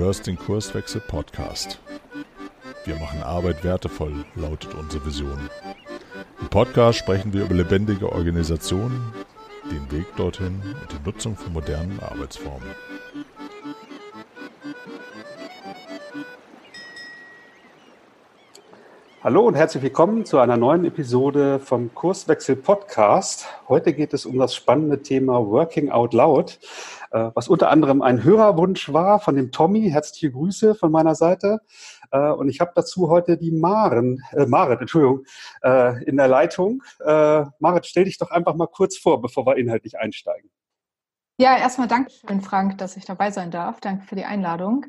hörst den Kurswechsel Podcast. Wir machen Arbeit wertevoll, lautet unsere Vision. Im Podcast sprechen wir über lebendige Organisationen, den Weg dorthin und die Nutzung von modernen Arbeitsformen. Hallo und herzlich willkommen zu einer neuen Episode vom Kurswechsel Podcast. Heute geht es um das spannende Thema Working Out Loud, was unter anderem ein Hörerwunsch war von dem Tommy. Herzliche Grüße von meiner Seite. Äh, und ich habe dazu heute die Maren, äh, Marit, Entschuldigung, äh, in der Leitung. Äh, Marit, stell dich doch einfach mal kurz vor, bevor wir inhaltlich einsteigen. Ja, erstmal Dankeschön, Frank, dass ich dabei sein darf. Danke für die Einladung.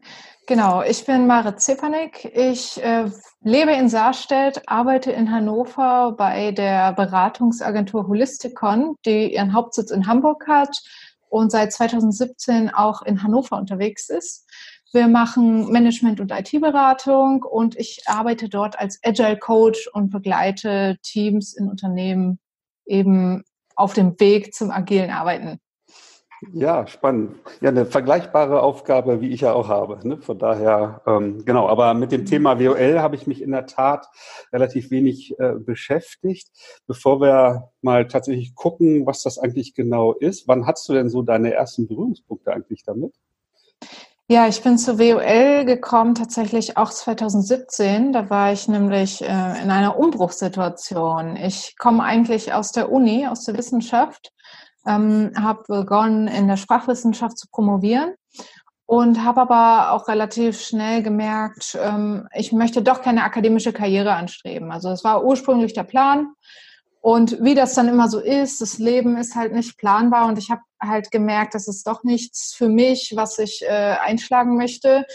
Genau, ich bin Marit Zepanik. Ich äh, lebe in Saarstedt, arbeite in Hannover bei der Beratungsagentur Holisticon, die ihren Hauptsitz in Hamburg hat und seit 2017 auch in Hannover unterwegs ist. Wir machen Management- und IT-Beratung und ich arbeite dort als Agile Coach und begleite Teams in Unternehmen eben auf dem Weg zum agilen Arbeiten. Ja, spannend. Ja, eine vergleichbare Aufgabe, wie ich ja auch habe. Ne? Von daher, ähm, genau, aber mit dem Thema WOL habe ich mich in der Tat relativ wenig äh, beschäftigt. Bevor wir mal tatsächlich gucken, was das eigentlich genau ist, wann hast du denn so deine ersten Berührungspunkte eigentlich damit? Ja, ich bin zu WOL gekommen tatsächlich auch 2017. Da war ich nämlich äh, in einer Umbruchssituation. Ich komme eigentlich aus der Uni, aus der Wissenschaft ähm, habe begonnen, in der Sprachwissenschaft zu promovieren und habe aber auch relativ schnell gemerkt, ähm, ich möchte doch keine akademische Karriere anstreben. Also das war ursprünglich der Plan. Und wie das dann immer so ist, das Leben ist halt nicht planbar und ich habe halt gemerkt, das ist doch nichts für mich, was ich äh, einschlagen möchte.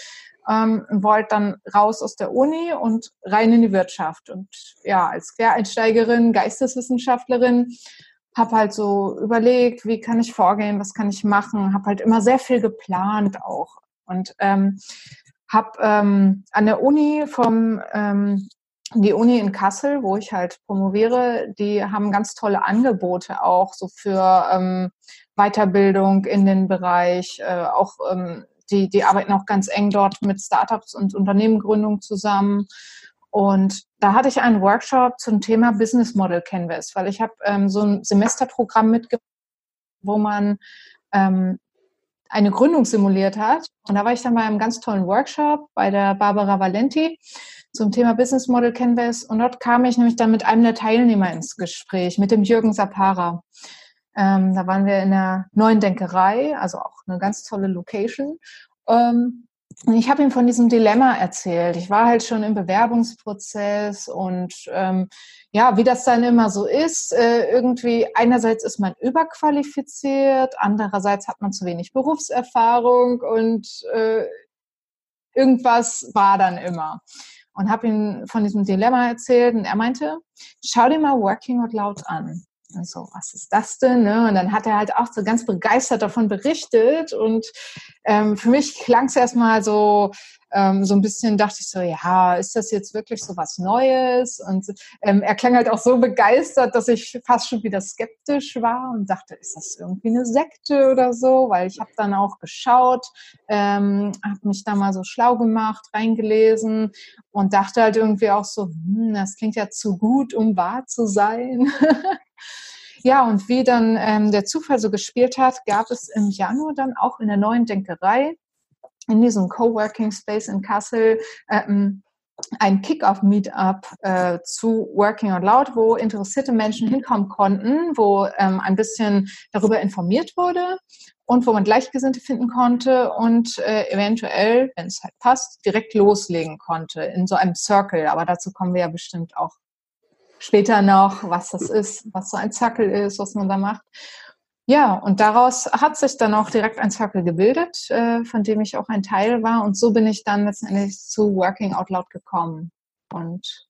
Ähm, wollte dann raus aus der Uni und rein in die Wirtschaft. Und ja, als Quereinsteigerin, Geisteswissenschaftlerin habe halt so überlegt, wie kann ich vorgehen, was kann ich machen, habe halt immer sehr viel geplant auch und ähm, habe ähm, an der Uni vom ähm, die Uni in Kassel, wo ich halt promoviere, die haben ganz tolle Angebote auch so für ähm, Weiterbildung in den Bereich, äh, auch ähm, die, die arbeiten auch ganz eng dort mit Startups und Unternehmengründung zusammen. Und da hatte ich einen Workshop zum Thema Business Model Canvas, weil ich habe ähm, so ein Semesterprogramm mitgebracht, wo man ähm, eine Gründung simuliert hat. Und da war ich dann bei einem ganz tollen Workshop bei der Barbara Valenti zum Thema Business Model Canvas. Und dort kam ich nämlich dann mit einem der Teilnehmer ins Gespräch, mit dem Jürgen Sapara. Ähm, da waren wir in der neuen Denkerei, also auch eine ganz tolle Location. Ähm, ich habe ihm von diesem Dilemma erzählt. Ich war halt schon im Bewerbungsprozess und ähm, ja, wie das dann immer so ist, äh, irgendwie einerseits ist man überqualifiziert, andererseits hat man zu wenig Berufserfahrung und äh, irgendwas war dann immer. Und habe ihm von diesem Dilemma erzählt und er meinte, schau dir mal Working Out Loud an. Und so, was ist das denn? Ne? Und dann hat er halt auch so ganz begeistert davon berichtet. Und ähm, für mich klang es erstmal so, ähm, so ein bisschen, dachte ich so, ja, ist das jetzt wirklich so was Neues? Und ähm, er klang halt auch so begeistert, dass ich fast schon wieder skeptisch war und dachte, ist das irgendwie eine Sekte oder so? Weil ich habe dann auch geschaut, ähm, habe mich da mal so schlau gemacht, reingelesen und dachte halt irgendwie auch so, hm, das klingt ja zu gut, um wahr zu sein. Ja, und wie dann ähm, der Zufall so gespielt hat, gab es im Januar dann auch in der neuen Denkerei, in diesem Coworking Space in Kassel, ähm, ein Kick-Off-Meetup äh, zu Working Out Loud, wo interessierte Menschen hinkommen konnten, wo ähm, ein bisschen darüber informiert wurde und wo man Gleichgesinnte finden konnte und äh, eventuell, wenn es halt passt, direkt loslegen konnte in so einem Circle. Aber dazu kommen wir ja bestimmt auch später noch, was das ist, was so ein Zackel ist, was man da macht. Ja, und daraus hat sich dann auch direkt ein Circle gebildet, äh, von dem ich auch ein Teil war. Und so bin ich dann letztendlich zu Working Out Loud gekommen. Und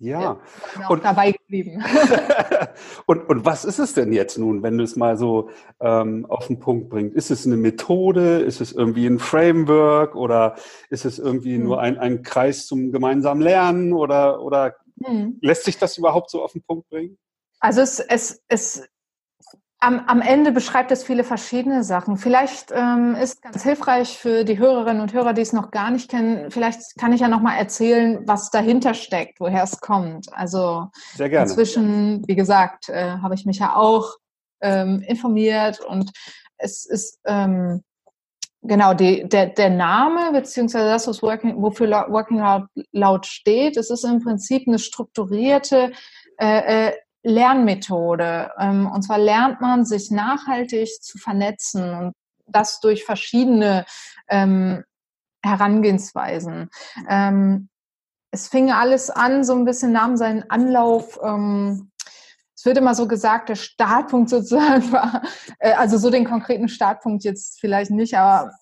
ja, und dabei geblieben. und, und was ist es denn jetzt nun, wenn du es mal so ähm, auf den Punkt bringst? Ist es eine Methode? Ist es irgendwie ein Framework? Oder ist es irgendwie hm. nur ein, ein Kreis zum gemeinsamen Lernen? Oder, oder hm. lässt sich das überhaupt so auf den Punkt bringen? Also es, es, es am, am Ende beschreibt es viele verschiedene Sachen. Vielleicht ähm, ist ganz hilfreich für die Hörerinnen und Hörer, die es noch gar nicht kennen. Vielleicht kann ich ja noch mal erzählen, was dahinter steckt, woher es kommt. Also Sehr gerne. inzwischen, wie gesagt, äh, habe ich mich ja auch ähm, informiert und es ist ähm, genau die, der, der Name beziehungsweise das, was Working, wofür Working Out Loud steht. Es ist im Prinzip eine strukturierte äh, äh, Lernmethode. Ähm, und zwar lernt man sich nachhaltig zu vernetzen und das durch verschiedene ähm, Herangehensweisen. Ähm, es fing alles an, so ein bisschen nahm seinen Anlauf. Ähm, es wird immer so gesagt, der Startpunkt sozusagen war, äh, also so den konkreten Startpunkt jetzt vielleicht nicht, aber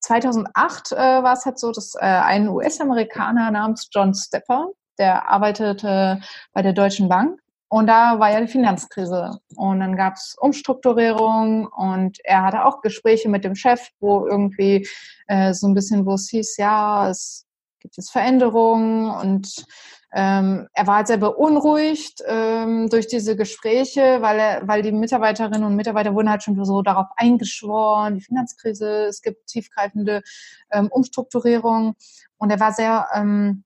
2008 äh, war es halt so, dass äh, ein US-Amerikaner namens John Stepper, der arbeitete bei der Deutschen Bank und da war ja die Finanzkrise. Und dann gab es Umstrukturierung und er hatte auch Gespräche mit dem Chef, wo irgendwie äh, so ein bisschen, wo es hieß, ja, es gibt jetzt Veränderungen und ähm, er war halt sehr beunruhigt ähm, durch diese Gespräche, weil er, weil die Mitarbeiterinnen und Mitarbeiter wurden halt schon so darauf eingeschworen, die Finanzkrise, es gibt tiefgreifende ähm, Umstrukturierungen und er war sehr ähm,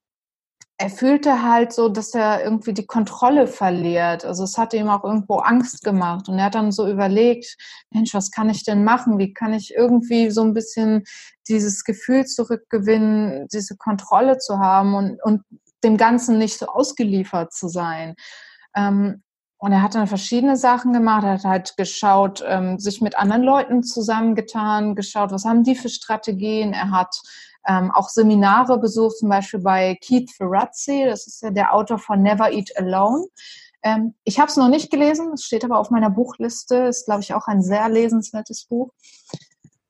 er fühlte halt so, dass er irgendwie die Kontrolle verliert. Also es hatte ihm auch irgendwo Angst gemacht. Und er hat dann so überlegt, Mensch, was kann ich denn machen? Wie kann ich irgendwie so ein bisschen dieses Gefühl zurückgewinnen, diese Kontrolle zu haben und, und dem Ganzen nicht so ausgeliefert zu sein? Ähm, und er hat dann verschiedene Sachen gemacht. Er hat halt geschaut, ähm, sich mit anderen Leuten zusammengetan, geschaut, was haben die für Strategien. Er hat ähm, auch Seminare besucht, zum Beispiel bei Keith Ferrazzi, das ist ja der Autor von Never Eat Alone. Ähm, ich habe es noch nicht gelesen, es steht aber auf meiner Buchliste, ist, glaube ich, auch ein sehr lesenswertes Buch.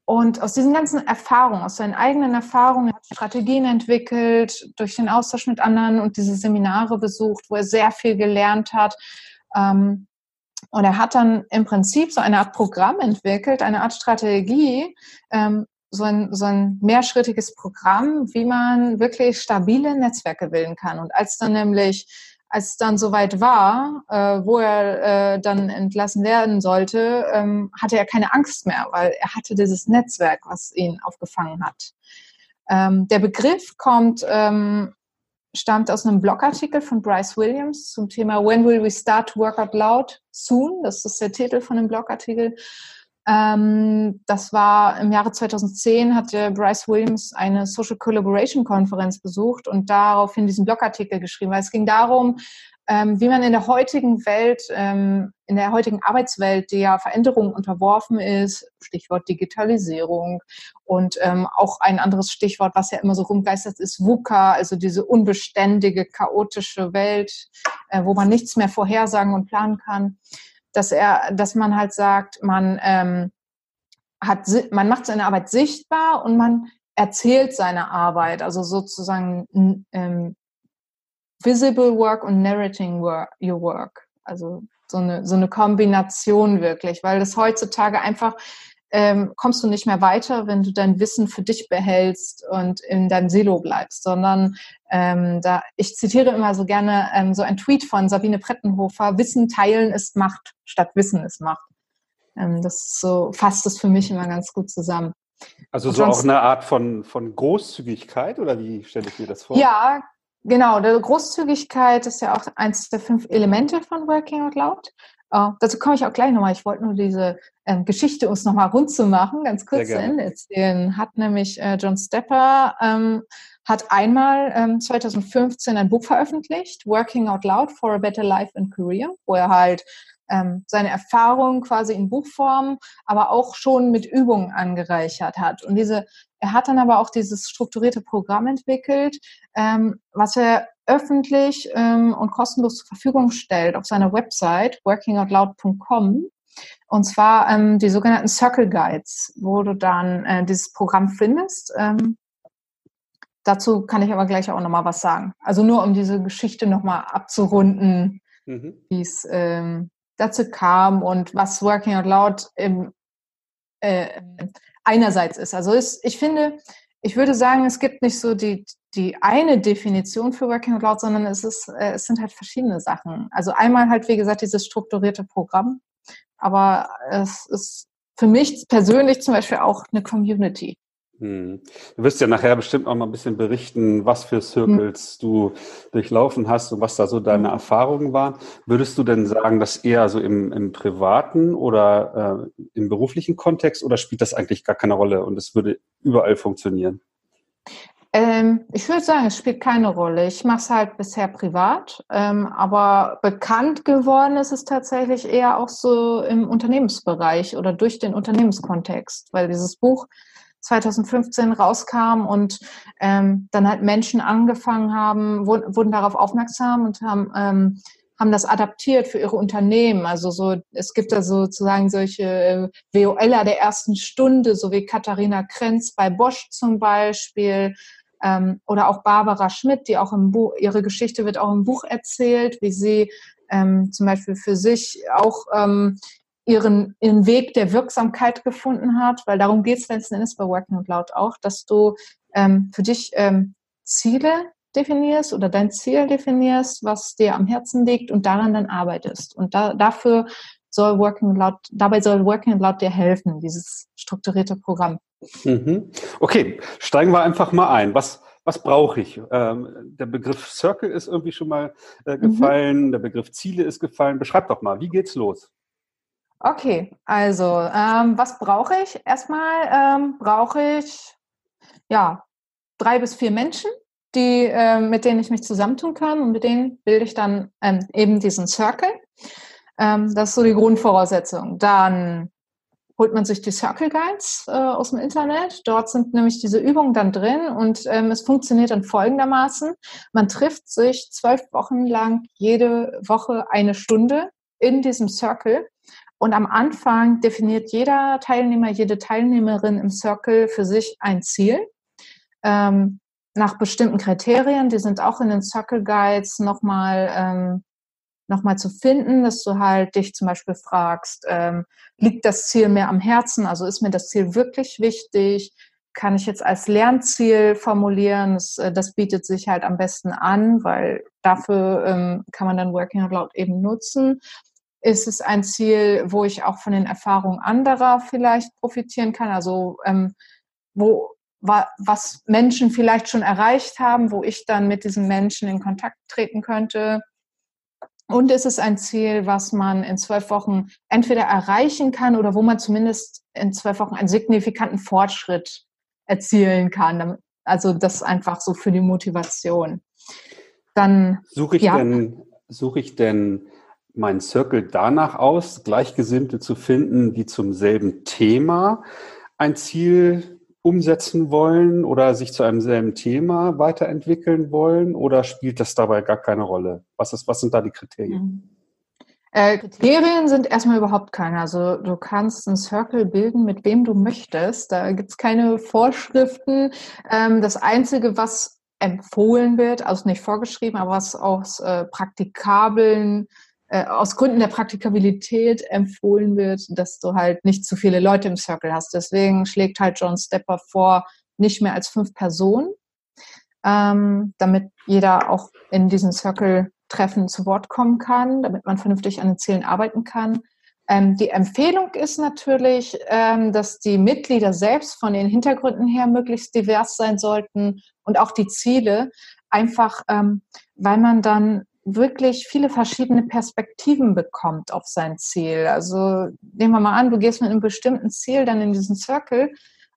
Und aus diesen ganzen Erfahrungen, aus seinen eigenen Erfahrungen, er hat Strategien entwickelt, durch den Austausch mit anderen und diese Seminare besucht, wo er sehr viel gelernt hat. Ähm, und er hat dann im Prinzip so eine Art Programm entwickelt, eine Art Strategie, ähm, so ein, so ein mehrschrittiges Programm, wie man wirklich stabile Netzwerke bilden kann. Und als dann nämlich, als es dann soweit war, äh, wo er äh, dann entlassen werden sollte, ähm, hatte er keine Angst mehr, weil er hatte dieses Netzwerk, was ihn aufgefangen hat. Ähm, der Begriff kommt, ähm, stammt aus einem Blogartikel von Bryce Williams zum Thema When will we start to work out loud soon? Das ist der Titel von dem Blogartikel. Ähm, das war im Jahre 2010 hatte Bryce Williams eine Social Collaboration Konferenz besucht und daraufhin diesen Blogartikel geschrieben, weil es ging darum, ähm, wie man in der heutigen Welt, ähm, in der heutigen Arbeitswelt, die ja Veränderungen unterworfen ist, Stichwort Digitalisierung und ähm, auch ein anderes Stichwort, was ja immer so rumgeistert ist, VUCA, also diese unbeständige, chaotische Welt, äh, wo man nichts mehr vorhersagen und planen kann dass er, dass man halt sagt, man ähm, hat, man macht seine Arbeit sichtbar und man erzählt seine Arbeit, also sozusagen ähm, visible work und narrating work, your work. Also so eine, so eine Kombination wirklich, weil das heutzutage einfach ähm, kommst du nicht mehr weiter, wenn du dein Wissen für dich behältst und in deinem Silo bleibst, sondern ähm, da, ich zitiere immer so gerne ähm, so ein Tweet von Sabine Prettenhofer, Wissen teilen ist Macht, statt Wissen ist Macht. Ähm, das so fasst es für mich immer ganz gut zusammen. Also so auch eine Art von, von Großzügigkeit oder wie stelle ich mir das vor? Ja, Genau, Großzügigkeit ist ja auch eins der fünf Elemente von Working Out Loud. Uh, dazu komme ich auch gleich nochmal. Ich wollte nur diese ähm, Geschichte uns nochmal rund zu machen, ganz kurz zu Ende erzählen. Hat nämlich äh, John Stepper ähm, hat einmal ähm, 2015 ein Buch veröffentlicht, Working Out Loud for a Better Life and Career, wo er halt ähm, seine Erfahrungen quasi in Buchform, aber auch schon mit Übungen angereichert hat. Und diese, er hat dann aber auch dieses strukturierte Programm entwickelt, ähm, was er öffentlich ähm, und kostenlos zur Verfügung stellt auf seiner Website workingoutloud.com. Und zwar ähm, die sogenannten Circle Guides, wo du dann äh, dieses Programm findest. Ähm, dazu kann ich aber gleich auch nochmal was sagen. Also nur um diese Geschichte nochmal abzurunden, mhm. wie es ähm, dazu kam und was Working Out Loud im, äh, einerseits ist. Also ist, ich finde, ich würde sagen, es gibt nicht so die, die eine Definition für Working Out Loud, sondern es, ist, äh, es sind halt verschiedene Sachen. Also einmal halt, wie gesagt, dieses strukturierte Programm, aber es ist für mich persönlich zum Beispiel auch eine Community. Hm. Du wirst ja nachher bestimmt auch mal ein bisschen berichten, was für Circles hm. du durchlaufen hast und was da so deine hm. Erfahrungen waren. Würdest du denn sagen, dass eher so im, im privaten oder äh, im beruflichen Kontext oder spielt das eigentlich gar keine Rolle und es würde überall funktionieren? Ähm, ich würde sagen, es spielt keine Rolle. Ich mache es halt bisher privat, ähm, aber bekannt geworden ist es tatsächlich eher auch so im Unternehmensbereich oder durch den Unternehmenskontext, weil dieses Buch 2015 rauskam und ähm, dann halt Menschen angefangen haben, wurden, wurden darauf aufmerksam und haben ähm, haben das adaptiert für ihre Unternehmen. Also so, es gibt da sozusagen solche äh, WOLer der ersten Stunde, so wie Katharina Krenz bei Bosch zum Beispiel, ähm, oder auch Barbara Schmidt, die auch im Buch, ihre Geschichte wird auch im Buch erzählt, wie sie ähm, zum Beispiel für sich auch ähm, ihren, ihren Weg der Wirksamkeit gefunden hat, weil darum geht es letzten Endes bei Working Out Loud auch, dass du ähm, für dich ähm, Ziele definierst oder dein Ziel definierst, was dir am Herzen liegt und daran dann arbeitest. Und da, dafür soll Working Loud, dabei soll Working Loud dir helfen, dieses strukturierte Programm. Mhm. Okay, steigen wir einfach mal ein. Was, was brauche ich? Ähm, der Begriff Circle ist irgendwie schon mal äh, mhm. gefallen, mhm. der Begriff Ziele ist gefallen. Beschreib doch mal, wie geht's los? Okay, also ähm, was brauche ich? Erstmal ähm, brauche ich ja drei bis vier Menschen, die, äh, mit denen ich mich zusammentun kann und mit denen bilde ich dann ähm, eben diesen Circle. Ähm, das ist so die Grundvoraussetzung. Dann holt man sich die Circle Guides äh, aus dem Internet. Dort sind nämlich diese Übungen dann drin und ähm, es funktioniert dann folgendermaßen. Man trifft sich zwölf Wochen lang jede Woche eine Stunde in diesem Circle. Und am Anfang definiert jeder Teilnehmer, jede Teilnehmerin im Circle für sich ein Ziel. Ähm, nach bestimmten Kriterien, die sind auch in den Circle Guides nochmal ähm, nochmal zu finden, dass du halt dich zum Beispiel fragst, ähm, liegt das Ziel mir am Herzen? Also ist mir das Ziel wirklich wichtig? Kann ich jetzt als Lernziel formulieren? Das, äh, das bietet sich halt am besten an, weil dafür ähm, kann man dann Working Out Loud eben nutzen. Ist es ein Ziel, wo ich auch von den Erfahrungen anderer vielleicht profitieren kann? Also ähm, wo was Menschen vielleicht schon erreicht haben, wo ich dann mit diesen Menschen in Kontakt treten könnte. Und ist es ein Ziel, was man in zwölf Wochen entweder erreichen kann oder wo man zumindest in zwölf Wochen einen signifikanten Fortschritt erzielen kann. Also das einfach so für die Motivation. Dann suche ich ja. denn suche ich denn meinen Circle danach aus, Gleichgesinnte zu finden, die zum selben Thema ein Ziel umsetzen wollen oder sich zu einem selben Thema weiterentwickeln wollen oder spielt das dabei gar keine Rolle? Was, ist, was sind da die Kriterien? Mhm. Äh, Kriterien sind erstmal überhaupt keine. Also du kannst einen Circle bilden, mit wem du möchtest. Da gibt's keine Vorschriften. Ähm, das Einzige, was empfohlen wird, also nicht vorgeschrieben, aber was aus äh, praktikablen äh, aus Gründen der Praktikabilität empfohlen wird, dass du halt nicht zu viele Leute im Circle hast. Deswegen schlägt halt John Stepper vor, nicht mehr als fünf Personen, ähm, damit jeder auch in diesen Circle-Treffen zu Wort kommen kann, damit man vernünftig an den Zielen arbeiten kann. Ähm, die Empfehlung ist natürlich, ähm, dass die Mitglieder selbst von den Hintergründen her möglichst divers sein sollten und auch die Ziele, einfach ähm, weil man dann wirklich viele verschiedene Perspektiven bekommt auf sein Ziel. Also nehmen wir mal an, du gehst mit einem bestimmten Ziel dann in diesen Circle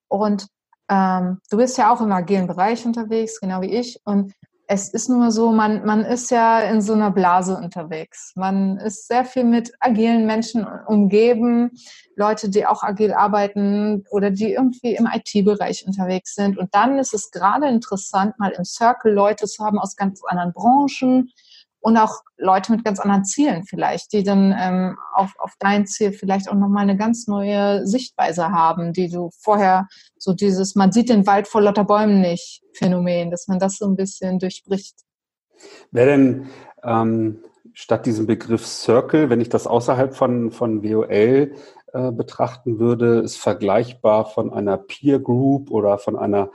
und ähm, du bist ja auch im agilen Bereich unterwegs, genau wie ich. Und es ist nur so, man, man ist ja in so einer Blase unterwegs. Man ist sehr viel mit agilen Menschen umgeben, Leute, die auch agil arbeiten oder die irgendwie im IT-Bereich unterwegs sind. Und dann ist es gerade interessant, mal im Circle Leute zu haben aus ganz anderen Branchen, und auch Leute mit ganz anderen Zielen vielleicht, die dann ähm, auf, auf dein Ziel vielleicht auch nochmal eine ganz neue Sichtweise haben, die du vorher so dieses, man sieht den Wald vor lauter Bäumen nicht Phänomen, dass man das so ein bisschen durchbricht. Wäre denn ähm, statt diesem Begriff Circle, wenn ich das außerhalb von, von WOL äh, betrachten würde, ist vergleichbar von einer Peer Group oder von einer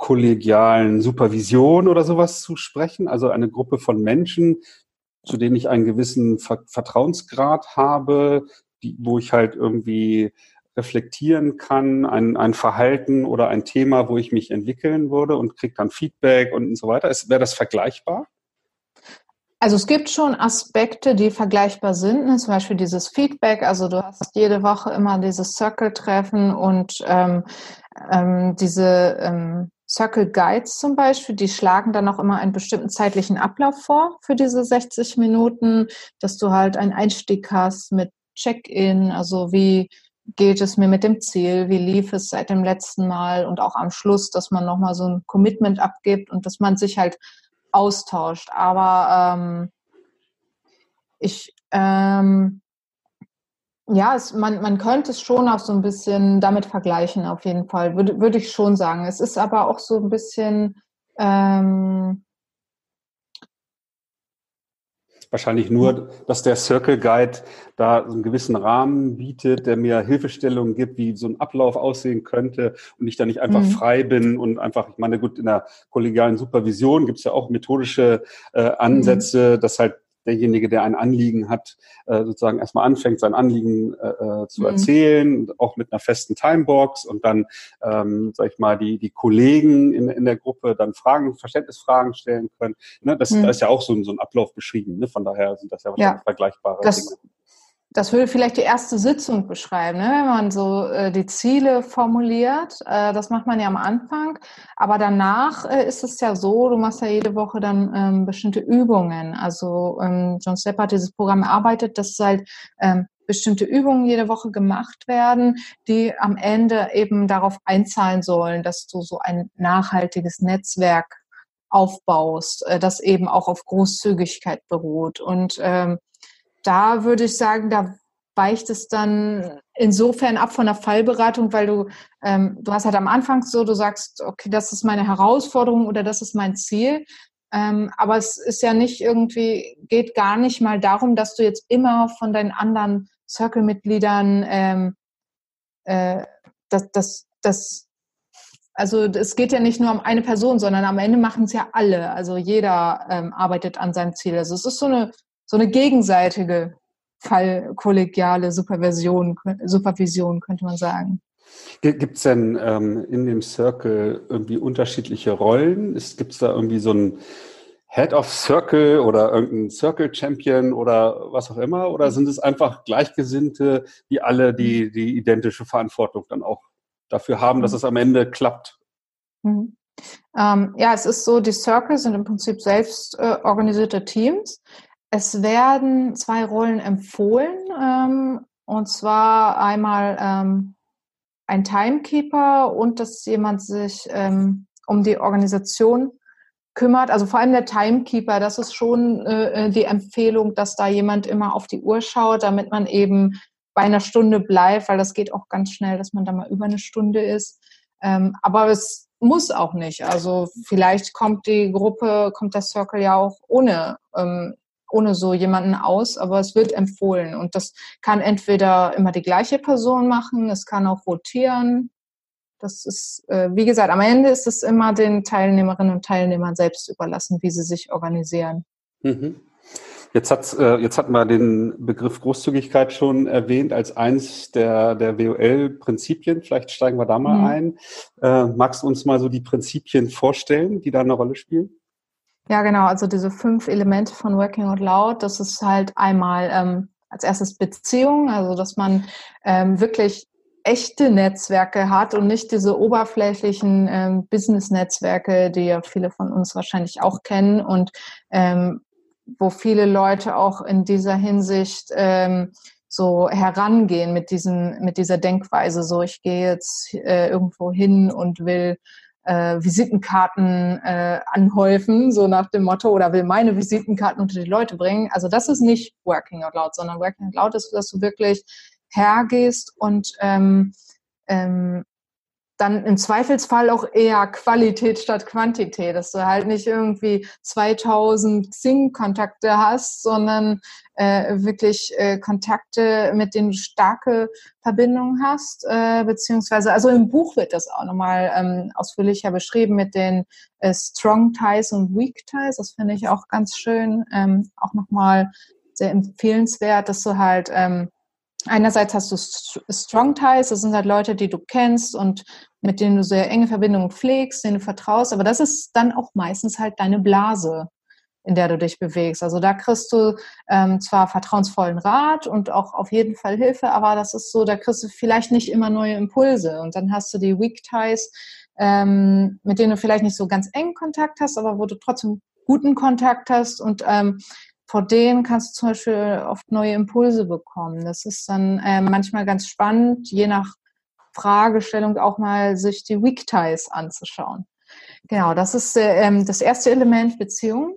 kollegialen Supervision oder sowas zu sprechen, also eine Gruppe von Menschen, zu denen ich einen gewissen Vertrauensgrad habe, die, wo ich halt irgendwie reflektieren kann, ein, ein Verhalten oder ein Thema, wo ich mich entwickeln würde und kriege dann Feedback und, so weiter. Wäre das vergleichbar? Also es gibt schon Aspekte, die vergleichbar sind, ne? zum Beispiel dieses Feedback. Also du hast jede Woche immer dieses Circle-Treffen und ähm, ähm, diese ähm, Circle Guides zum Beispiel, die schlagen dann auch immer einen bestimmten zeitlichen Ablauf vor für diese 60 Minuten, dass du halt einen Einstieg hast mit Check-in, also wie geht es mir mit dem Ziel, wie lief es seit dem letzten Mal und auch am Schluss, dass man nochmal so ein Commitment abgibt und dass man sich halt austauscht. Aber ähm, ich, ähm, ja, es, man, man könnte es schon auch so ein bisschen damit vergleichen, auf jeden Fall, würde, würde ich schon sagen. Es ist aber auch so ein bisschen, ähm, Wahrscheinlich nur, dass der Circle Guide da so einen gewissen Rahmen bietet, der mir Hilfestellungen gibt, wie so ein Ablauf aussehen könnte und ich da nicht einfach mhm. frei bin und einfach, ich meine, gut, in der kollegialen Supervision gibt es ja auch methodische äh, Ansätze, mhm. dass halt derjenige, der ein Anliegen hat, äh, sozusagen erstmal anfängt, sein Anliegen äh, äh, zu mhm. erzählen, auch mit einer festen Timebox und dann, ähm, sag ich mal, die, die Kollegen in, in der Gruppe dann Fragen, Verständnisfragen stellen können. Ne? Das, mhm. Da ist ja auch so, ein so ein Ablauf beschrieben. Ne? Von daher sind das ja wahrscheinlich ja. vergleichbare das, Dinge das würde vielleicht die erste Sitzung beschreiben, ne? wenn man so äh, die Ziele formuliert. Äh, das macht man ja am Anfang. Aber danach äh, ist es ja so, du machst ja jede Woche dann ähm, bestimmte Übungen. Also ähm, John Stepp hat dieses Programm erarbeitet, dass halt ähm, bestimmte Übungen jede Woche gemacht werden, die am Ende eben darauf einzahlen sollen, dass du so ein nachhaltiges Netzwerk aufbaust, äh, das eben auch auf Großzügigkeit beruht. Und ähm, da würde ich sagen, da weicht es dann insofern ab von der Fallberatung, weil du, ähm, du hast halt am Anfang so, du sagst, okay, das ist meine Herausforderung oder das ist mein Ziel. Ähm, aber es ist ja nicht irgendwie, geht gar nicht mal darum, dass du jetzt immer von deinen anderen Circle-Mitgliedern ähm, äh, das, das, das, also es geht ja nicht nur um eine Person, sondern am Ende machen es ja alle. Also jeder ähm, arbeitet an seinem Ziel. Also es ist so eine so eine gegenseitige fallkollegiale Supervision, Supervision, könnte man sagen. Gibt es denn ähm, in dem Circle irgendwie unterschiedliche Rollen? Gibt es da irgendwie so ein Head of Circle oder irgendein Circle Champion oder was auch immer? Oder sind es einfach Gleichgesinnte, die alle die, die identische Verantwortung dann auch dafür haben, dass es am Ende klappt? Mhm. Ähm, ja, es ist so, die Circle sind im Prinzip selbst äh, organisierte Teams. Es werden zwei Rollen empfohlen, ähm, und zwar einmal ähm, ein Timekeeper und dass jemand sich ähm, um die Organisation kümmert. Also vor allem der Timekeeper, das ist schon äh, die Empfehlung, dass da jemand immer auf die Uhr schaut, damit man eben bei einer Stunde bleibt, weil das geht auch ganz schnell, dass man da mal über eine Stunde ist. Ähm, aber es muss auch nicht. Also vielleicht kommt die Gruppe, kommt der Circle ja auch ohne ähm, ohne so jemanden aus, aber es wird empfohlen. Und das kann entweder immer die gleiche Person machen, es kann auch rotieren. Das ist, äh, wie gesagt, am Ende ist es immer den Teilnehmerinnen und Teilnehmern selbst überlassen, wie sie sich organisieren. Mhm. Jetzt, hat, äh, jetzt hatten wir den Begriff Großzügigkeit schon erwähnt als eins der, der WOL-Prinzipien. Vielleicht steigen wir da mal mhm. ein. Äh, magst du uns mal so die Prinzipien vorstellen, die da eine Rolle spielen? Ja, genau. Also diese fünf Elemente von Working Out Loud, das ist halt einmal ähm, als erstes Beziehung, also dass man ähm, wirklich echte Netzwerke hat und nicht diese oberflächlichen ähm, Business-Netzwerke, die ja viele von uns wahrscheinlich auch kennen und ähm, wo viele Leute auch in dieser Hinsicht ähm, so herangehen mit diesen mit dieser Denkweise. So, ich gehe jetzt äh, irgendwo hin und will äh, Visitenkarten äh, anhäufen, so nach dem Motto, oder will meine Visitenkarten unter die Leute bringen. Also das ist nicht Working Out Loud, sondern Working Out Loud ist, dass du wirklich hergehst und ähm, ähm, dann im Zweifelsfall auch eher Qualität statt Quantität, dass du halt nicht irgendwie 2000 Xing-Kontakte hast, sondern äh, wirklich äh, Kontakte, mit denen du starke Verbindungen hast, äh, beziehungsweise, also im Buch wird das auch nochmal ähm, ausführlicher beschrieben mit den äh, Strong Ties und Weak Ties, das finde ich auch ganz schön, ähm, auch nochmal sehr empfehlenswert, dass du halt ähm, einerseits hast du Strong Ties, das sind halt Leute, die du kennst und mit denen du sehr enge Verbindungen pflegst, denen du vertraust, aber das ist dann auch meistens halt deine Blase, in der du dich bewegst. Also da kriegst du ähm, zwar vertrauensvollen Rat und auch auf jeden Fall Hilfe, aber das ist so, da kriegst du vielleicht nicht immer neue Impulse und dann hast du die Weak Ties, ähm, mit denen du vielleicht nicht so ganz engen Kontakt hast, aber wo du trotzdem guten Kontakt hast und ähm, vor denen kannst du zum Beispiel oft neue Impulse bekommen. Das ist dann ähm, manchmal ganz spannend, je nach Fragestellung auch mal sich die Weak Ties anzuschauen. Genau, das ist äh, ähm, das erste Element Beziehung.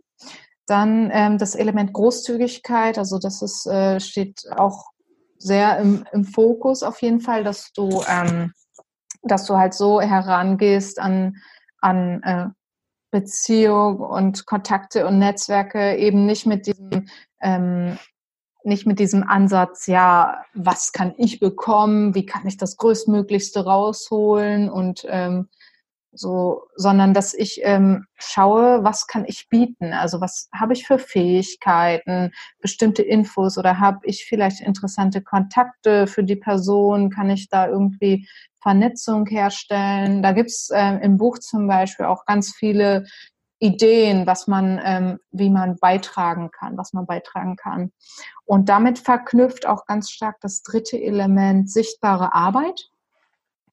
Dann ähm, das Element Großzügigkeit, also das ist, äh, steht auch sehr im, im Fokus auf jeden Fall, dass du, ähm, dass du halt so herangehst an, an äh, Beziehung und Kontakte und Netzwerke eben nicht mit diesem ähm, nicht mit diesem Ansatz, ja, was kann ich bekommen, wie kann ich das Größtmöglichste rausholen und ähm, so, sondern dass ich ähm, schaue, was kann ich bieten? Also was habe ich für Fähigkeiten, bestimmte Infos oder habe ich vielleicht interessante Kontakte für die Person? Kann ich da irgendwie Vernetzung herstellen? Da gibt's ähm, im Buch zum Beispiel auch ganz viele Ideen, was man, ähm, wie man beitragen kann, was man beitragen kann. Und damit verknüpft auch ganz stark das dritte Element sichtbare Arbeit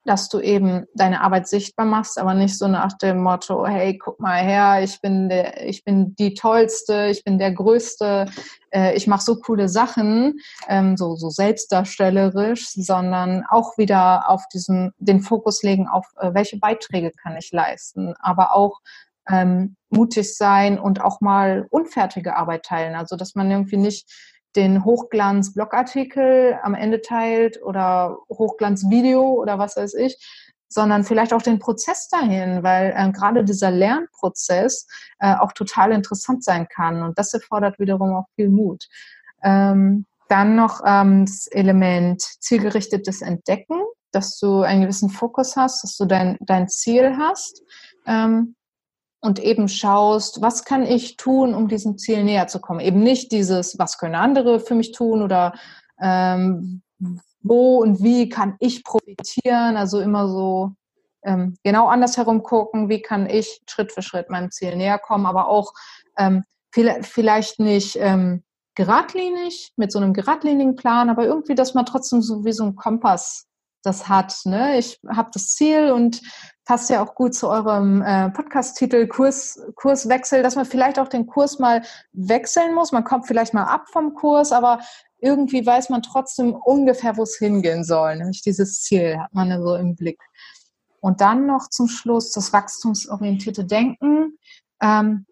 dass du eben deine Arbeit sichtbar machst, aber nicht so nach dem Motto, hey, guck mal her, ich bin der, ich bin die tollste, ich bin der größte, äh, ich mache so coole Sachen, ähm, so, so selbstdarstellerisch, sondern auch wieder auf diesen, den Fokus legen auf, äh, welche Beiträge kann ich leisten, aber auch ähm, mutig sein und auch mal unfertige Arbeit teilen. Also dass man irgendwie nicht den Hochglanz-Blogartikel am Ende teilt oder Hochglanz-Video oder was weiß ich, sondern vielleicht auch den Prozess dahin, weil äh, gerade dieser Lernprozess äh, auch total interessant sein kann und das erfordert wiederum auch viel Mut. Ähm, dann noch ähm, das Element zielgerichtetes Entdecken, dass du einen gewissen Fokus hast, dass du dein, dein Ziel hast. Ähm, und eben schaust, was kann ich tun, um diesem Ziel näher zu kommen. Eben nicht dieses, was können andere für mich tun oder ähm, wo und wie kann ich profitieren. Also immer so ähm, genau andersherum gucken, wie kann ich Schritt für Schritt meinem Ziel näher kommen, aber auch ähm, vielleicht nicht ähm, geradlinig mit so einem geradlinigen Plan, aber irgendwie, dass man trotzdem so wie so ein Kompass das hat. Ne? Ich habe das Ziel und passt ja auch gut zu eurem äh, Podcast-Titel Kurs, Kurswechsel, dass man vielleicht auch den Kurs mal wechseln muss. Man kommt vielleicht mal ab vom Kurs, aber irgendwie weiß man trotzdem ungefähr, wo es hingehen soll. Nämlich dieses Ziel hat man ja so im Blick. Und dann noch zum Schluss das wachstumsorientierte Denken, ähm,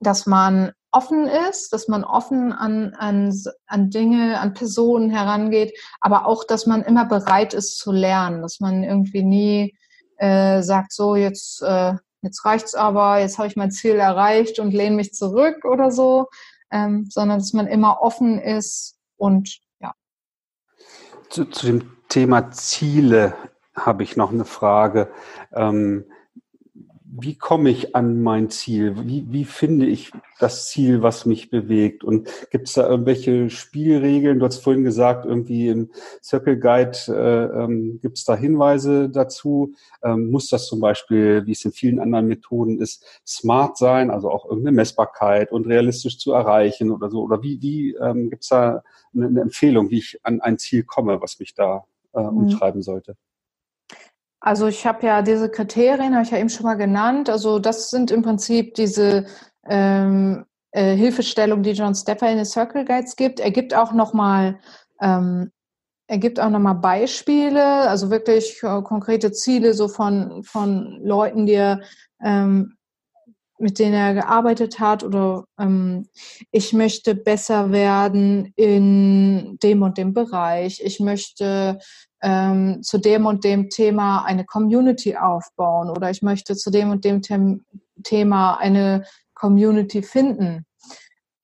dass man offen ist, dass man offen an, an, an Dinge, an Personen herangeht, aber auch, dass man immer bereit ist zu lernen, dass man irgendwie nie äh, sagt, so jetzt, äh, jetzt reicht's aber, jetzt habe ich mein Ziel erreicht und lehne mich zurück oder so, ähm, sondern dass man immer offen ist und ja. Zu, zu dem Thema Ziele habe ich noch eine Frage. Ähm, wie komme ich an mein Ziel? Wie, wie finde ich das Ziel, was mich bewegt? Und gibt es da irgendwelche Spielregeln? Du hast vorhin gesagt, irgendwie im Circle Guide äh, ähm, gibt es da Hinweise dazu. Ähm, muss das zum Beispiel, wie es in vielen anderen Methoden ist, smart sein, also auch irgendeine Messbarkeit und realistisch zu erreichen oder so? Oder wie, wie ähm, gibt es da eine, eine, Empfehlung, wie ich an ein Ziel komme, was mich da äh, mhm. umtreiben sollte? Also ich habe ja diese Kriterien, habe ich ja eben schon mal genannt. Also das sind im Prinzip diese ähm, äh, Hilfestellungen, die John Stepper in den Circle Guides gibt. Er gibt auch nochmal ähm, er gibt auch nochmal Beispiele, also wirklich äh, konkrete Ziele so von, von Leuten, die er, ähm, mit denen er gearbeitet hat oder ähm, ich möchte besser werden in dem und dem Bereich. Ich möchte ähm, zu dem und dem Thema eine Community aufbauen oder ich möchte zu dem und dem Them Thema eine Community finden.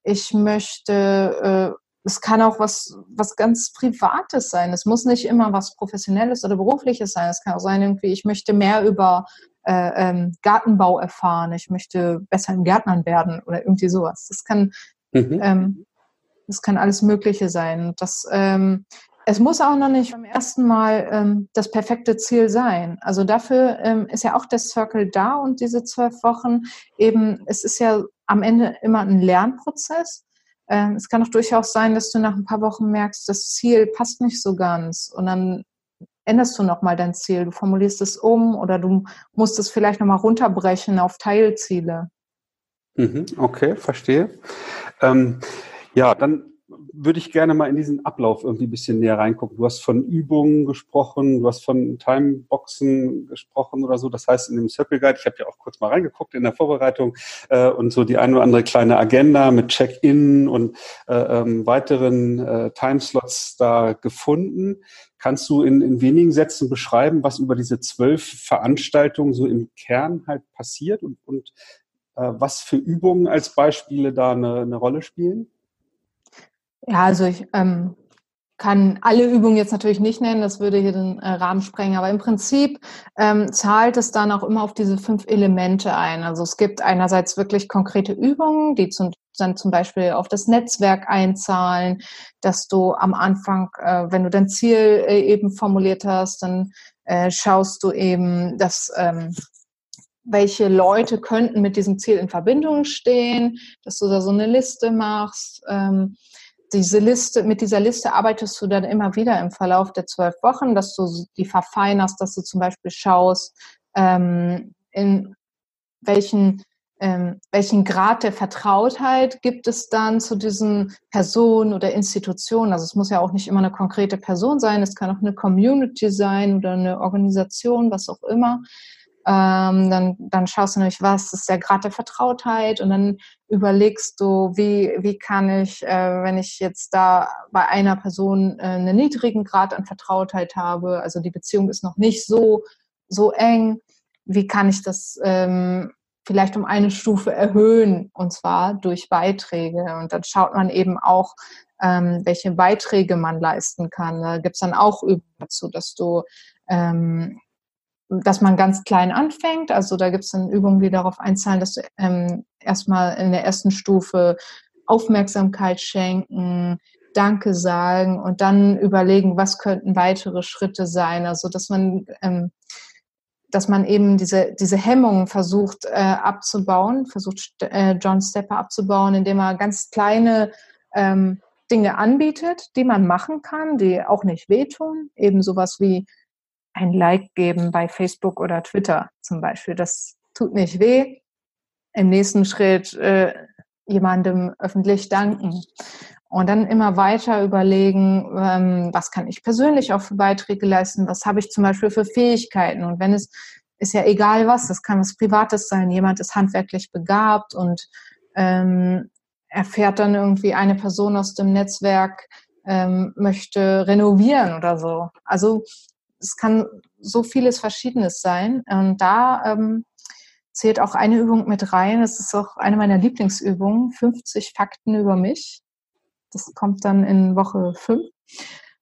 Ich möchte, äh, es kann auch was, was ganz Privates sein. Es muss nicht immer was Professionelles oder Berufliches sein. Es kann auch sein, irgendwie, ich möchte mehr über äh, ähm, Gartenbau erfahren. Ich möchte besser im Gärtnern werden oder irgendwie sowas. Das kann, mhm. ähm, das kann alles Mögliche sein. Das ähm, es muss auch noch nicht beim ersten Mal ähm, das perfekte Ziel sein. Also dafür ähm, ist ja auch der Circle da und diese zwölf Wochen eben, es ist ja am Ende immer ein Lernprozess. Ähm, es kann auch durchaus sein, dass du nach ein paar Wochen merkst, das Ziel passt nicht so ganz und dann änderst du nochmal dein Ziel. Du formulierst es um oder du musst es vielleicht nochmal runterbrechen auf Teilziele. Mhm, okay, verstehe. Ähm, ja, dann würde ich gerne mal in diesen Ablauf irgendwie ein bisschen näher reingucken. Du hast von Übungen gesprochen, du hast von Timeboxen gesprochen oder so. Das heißt, in dem Circle Guide, ich habe ja auch kurz mal reingeguckt in der Vorbereitung äh, und so die eine oder andere kleine Agenda mit Check-in und äh, ähm, weiteren äh, Timeslots da gefunden. Kannst du in, in wenigen Sätzen beschreiben, was über diese zwölf Veranstaltungen so im Kern halt passiert und, und äh, was für Übungen als Beispiele da eine, eine Rolle spielen? Ja, also ich ähm, kann alle Übungen jetzt natürlich nicht nennen, das würde hier den äh, Rahmen sprengen, aber im Prinzip ähm, zahlt es dann auch immer auf diese fünf Elemente ein. Also es gibt einerseits wirklich konkrete Übungen, die zum, dann zum Beispiel auf das Netzwerk einzahlen, dass du am Anfang, äh, wenn du dein Ziel äh, eben formuliert hast, dann äh, schaust du eben, dass ähm, welche Leute könnten mit diesem Ziel in Verbindung stehen, dass du da so eine Liste machst. Ähm, diese Liste, mit dieser Liste arbeitest du dann immer wieder im Verlauf der zwölf Wochen, dass du die verfeinerst, dass du zum Beispiel schaust, ähm, in welchen, ähm, welchen Grad der Vertrautheit gibt es dann zu diesen Personen oder Institutionen. Also es muss ja auch nicht immer eine konkrete Person sein, es kann auch eine Community sein oder eine Organisation, was auch immer. Ähm, dann, dann schaust du nämlich, was ist der Grad der Vertrautheit und dann überlegst du, wie, wie kann ich, äh, wenn ich jetzt da bei einer Person äh, einen niedrigen Grad an Vertrautheit habe, also die Beziehung ist noch nicht so, so eng, wie kann ich das ähm, vielleicht um eine Stufe erhöhen und zwar durch Beiträge. Und dann schaut man eben auch, ähm, welche Beiträge man leisten kann. Da gibt's dann auch Übungen dazu, dass du ähm, dass man ganz klein anfängt. Also da gibt es dann Übungen, die darauf einzahlen, dass du ähm, erstmal in der ersten Stufe Aufmerksamkeit schenken, Danke sagen und dann überlegen, was könnten weitere Schritte sein. Also dass man ähm, dass man eben diese, diese Hemmungen versucht äh, abzubauen, versucht äh, John Stepper abzubauen, indem er ganz kleine ähm, Dinge anbietet, die man machen kann, die auch nicht wehtun. Eben sowas wie ein Like geben bei Facebook oder Twitter zum Beispiel. Das tut nicht weh. Im nächsten Schritt äh, jemandem öffentlich danken. Und dann immer weiter überlegen, ähm, was kann ich persönlich auch für Beiträge leisten, was habe ich zum Beispiel für Fähigkeiten. Und wenn es ist ja egal was, das kann was Privates sein, jemand ist handwerklich begabt und ähm, erfährt dann irgendwie eine Person aus dem Netzwerk, ähm, möchte renovieren oder so. Also es kann so vieles Verschiedenes sein. Und da ähm, zählt auch eine Übung mit rein. Das ist auch eine meiner Lieblingsübungen, 50 Fakten über mich. Das kommt dann in Woche 5,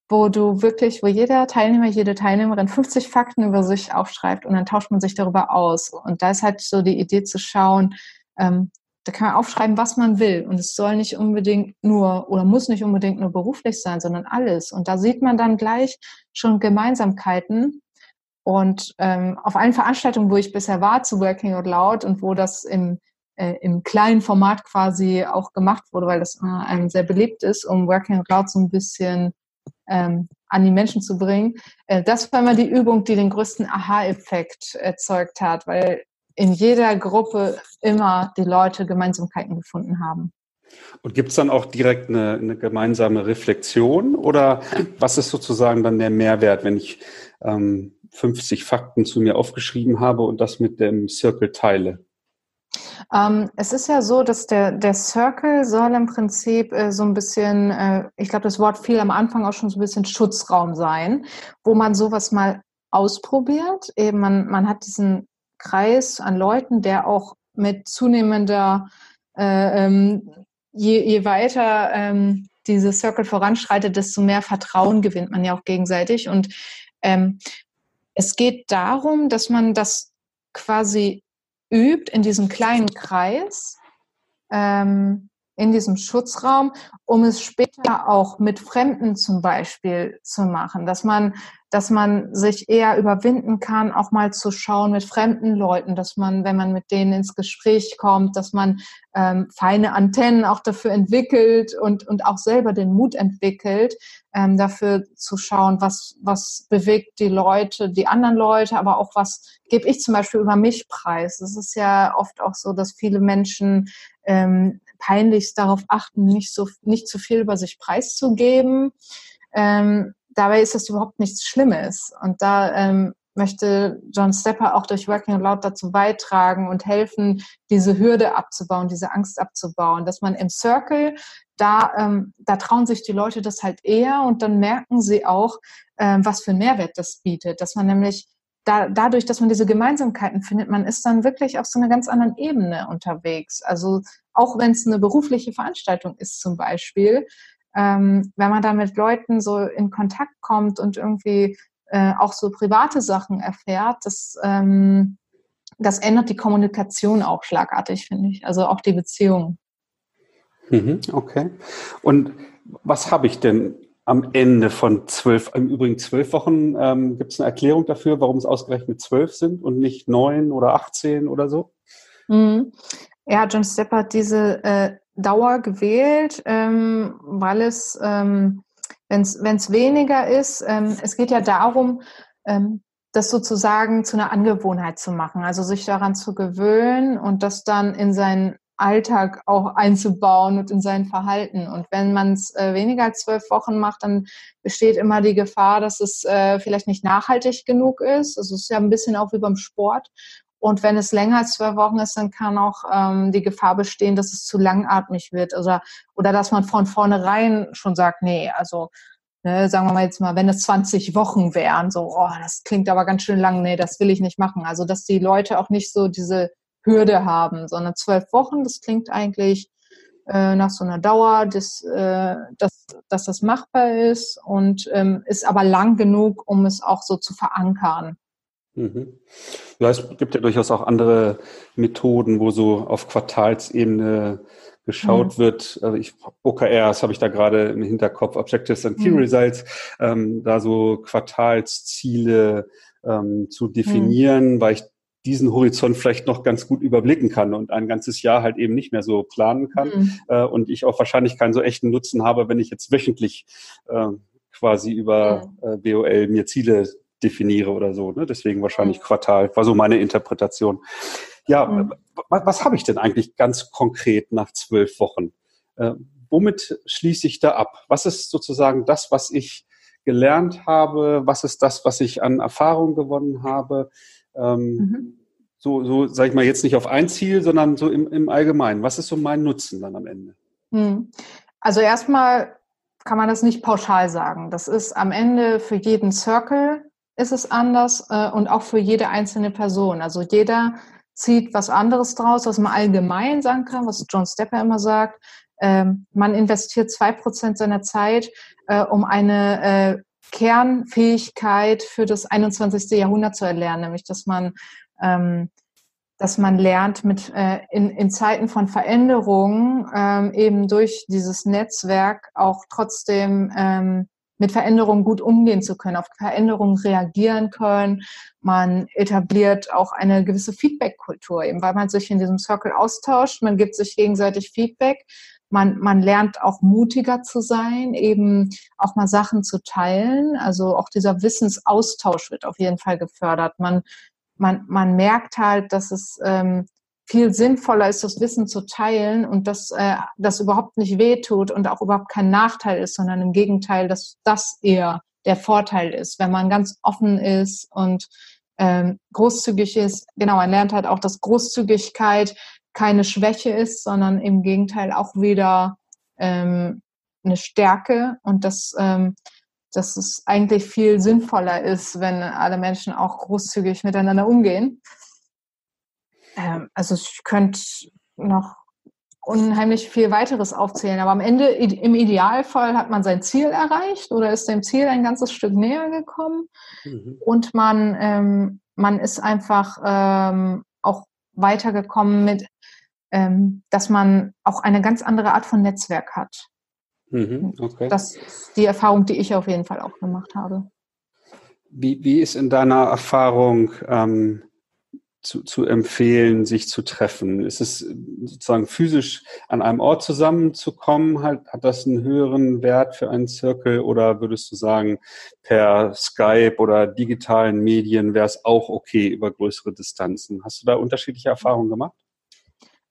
wo du wirklich, wo jeder Teilnehmer, jede Teilnehmerin 50 Fakten über sich aufschreibt und dann tauscht man sich darüber aus. Und da ist halt so die Idee zu schauen, ähm, da kann man aufschreiben, was man will. Und es soll nicht unbedingt nur oder muss nicht unbedingt nur beruflich sein, sondern alles. Und da sieht man dann gleich schon Gemeinsamkeiten. Und ähm, auf allen Veranstaltungen, wo ich bisher war zu Working Out Loud und wo das im, äh, im kleinen Format quasi auch gemacht wurde, weil das äh, einem sehr beliebt ist, um Working Out Loud so ein bisschen ähm, an die Menschen zu bringen. Äh, das war immer die Übung, die den größten Aha-Effekt erzeugt hat, weil in jeder Gruppe immer die Leute Gemeinsamkeiten gefunden haben. Und gibt es dann auch direkt eine, eine, gemeinsame Reflexion oder was ist sozusagen dann der Mehrwert, wenn ich ähm, 50 Fakten zu mir aufgeschrieben habe und das mit dem Circle teile? Ähm, es ist ja so, dass der, der Circle soll im Prinzip äh, so ein bisschen, äh, ich glaube, das Wort fiel am Anfang auch schon so ein bisschen Schutzraum sein, wo man sowas mal ausprobiert. Eben man, man hat diesen Kreis an Leuten, der auch mit zunehmender, äh, ähm, je, je weiter ähm, diese Circle voranschreitet, desto mehr Vertrauen gewinnt man ja auch gegenseitig. Und ähm, es geht darum, dass man das quasi übt in diesem kleinen Kreis, ähm, in diesem Schutzraum, um es später auch mit Fremden zum Beispiel zu machen, dass man, dass man sich eher überwinden kann, auch mal zu schauen mit fremden Leuten, dass man, wenn man mit denen ins Gespräch kommt, dass man ähm, feine Antennen auch dafür entwickelt und, und auch selber den Mut entwickelt, ähm, dafür zu schauen, was, was bewegt die Leute, die anderen Leute, aber auch was gebe ich zum Beispiel über mich preis. Es ist ja oft auch so, dass viele Menschen ähm, peinlichst darauf achten, nicht so nicht zu viel über sich preiszugeben. Ähm, dabei ist das überhaupt nichts Schlimmes. Und da ähm, möchte John Stepper auch durch Working Loud dazu beitragen und helfen, diese Hürde abzubauen, diese Angst abzubauen, dass man im Circle da, ähm, da trauen sich die Leute das halt eher und dann merken sie auch, ähm, was für einen Mehrwert das bietet, dass man nämlich da, dadurch, dass man diese Gemeinsamkeiten findet, man ist dann wirklich auf so einer ganz anderen Ebene unterwegs. Also auch wenn es eine berufliche Veranstaltung ist zum Beispiel, ähm, wenn man da mit Leuten so in Kontakt kommt und irgendwie äh, auch so private Sachen erfährt, das, ähm, das ändert die Kommunikation auch schlagartig, finde ich. Also auch die Beziehung. Mhm, okay. Und was habe ich denn am Ende von zwölf, im Übrigen zwölf Wochen, ähm, gibt es eine Erklärung dafür, warum es ausgerechnet zwölf sind und nicht neun oder achtzehn oder so? Mhm. Ja, John Stepp hat diese äh, Dauer gewählt, ähm, weil es, ähm, wenn es weniger ist, ähm, es geht ja darum, ähm, das sozusagen zu einer Angewohnheit zu machen, also sich daran zu gewöhnen und das dann in sein Alltag auch einzubauen und in sein Verhalten. Und wenn man es äh, weniger als zwölf Wochen macht, dann besteht immer die Gefahr, dass es äh, vielleicht nicht nachhaltig genug ist. Also es ist ja ein bisschen auch wie beim Sport. Und wenn es länger als zwölf Wochen ist, dann kann auch ähm, die Gefahr bestehen, dass es zu langatmig wird oder, oder dass man von vornherein schon sagt, nee, also ne, sagen wir mal jetzt mal, wenn es 20 Wochen wären, so, oh, das klingt aber ganz schön lang, nee, das will ich nicht machen. Also dass die Leute auch nicht so diese Hürde haben, sondern zwölf Wochen, das klingt eigentlich äh, nach so einer Dauer, dass, äh, dass, dass das machbar ist und ähm, ist aber lang genug, um es auch so zu verankern. Mhm. Ja, es gibt ja durchaus auch andere Methoden, wo so auf Quartalsebene geschaut mhm. wird. Also ich, OKRs habe ich da gerade im Hinterkopf, Objectives and Key mhm. Results, ähm, da so Quartalsziele ähm, zu definieren, mhm. weil ich diesen Horizont vielleicht noch ganz gut überblicken kann und ein ganzes Jahr halt eben nicht mehr so planen kann mhm. äh, und ich auch wahrscheinlich keinen so echten Nutzen habe, wenn ich jetzt wöchentlich äh, quasi über äh, BOL mir Ziele definiere oder so. Ne? Deswegen wahrscheinlich mhm. Quartal, war so meine Interpretation. Ja, mhm. was, was habe ich denn eigentlich ganz konkret nach zwölf Wochen? Äh, womit schließe ich da ab? Was ist sozusagen das, was ich gelernt habe? Was ist das, was ich an Erfahrung gewonnen habe? Ähm, mhm. So, so sage ich mal, jetzt nicht auf ein Ziel, sondern so im, im Allgemeinen. Was ist so mein Nutzen dann am Ende? Mhm. Also erstmal kann man das nicht pauschal sagen. Das ist am Ende für jeden Circle ist es anders äh, und auch für jede einzelne Person. Also jeder zieht was anderes draus, was man allgemein sagen kann, was John Stepper immer sagt. Ähm, man investiert zwei Prozent seiner Zeit, äh, um eine äh, Kernfähigkeit für das 21. Jahrhundert zu erlernen, nämlich dass man, ähm, dass man lernt, mit äh, in, in Zeiten von Veränderungen ähm, eben durch dieses Netzwerk auch trotzdem ähm, mit Veränderungen gut umgehen zu können, auf Veränderungen reagieren können. Man etabliert auch eine gewisse Feedback-Kultur, eben weil man sich in diesem Circle austauscht, man gibt sich gegenseitig Feedback man, man lernt auch mutiger zu sein, eben auch mal Sachen zu teilen. Also auch dieser Wissensaustausch wird auf jeden Fall gefördert. Man, man, man merkt halt, dass es ähm, viel sinnvoller ist, das Wissen zu teilen und dass äh, das überhaupt nicht wehtut und auch überhaupt kein Nachteil ist, sondern im Gegenteil, dass das eher der Vorteil ist, wenn man ganz offen ist und ähm, großzügig ist. Genau, man lernt halt auch, dass Großzügigkeit keine Schwäche ist, sondern im Gegenteil auch wieder ähm, eine Stärke und dass, ähm, dass es eigentlich viel sinnvoller ist, wenn alle Menschen auch großzügig miteinander umgehen. Ähm, also ich könnte noch unheimlich viel weiteres aufzählen, aber am Ende im Idealfall hat man sein Ziel erreicht oder ist dem Ziel ein ganzes Stück näher gekommen mhm. und man, ähm, man ist einfach ähm, auch weitergekommen mit ähm, dass man auch eine ganz andere Art von Netzwerk hat. Mhm, okay. Das ist die Erfahrung, die ich auf jeden Fall auch gemacht habe. Wie, wie ist in deiner Erfahrung ähm, zu, zu empfehlen, sich zu treffen? Ist es sozusagen physisch an einem Ort zusammenzukommen? Halt, hat das einen höheren Wert für einen Zirkel oder würdest du sagen, per Skype oder digitalen Medien wäre es auch okay über größere Distanzen? Hast du da unterschiedliche Erfahrungen gemacht?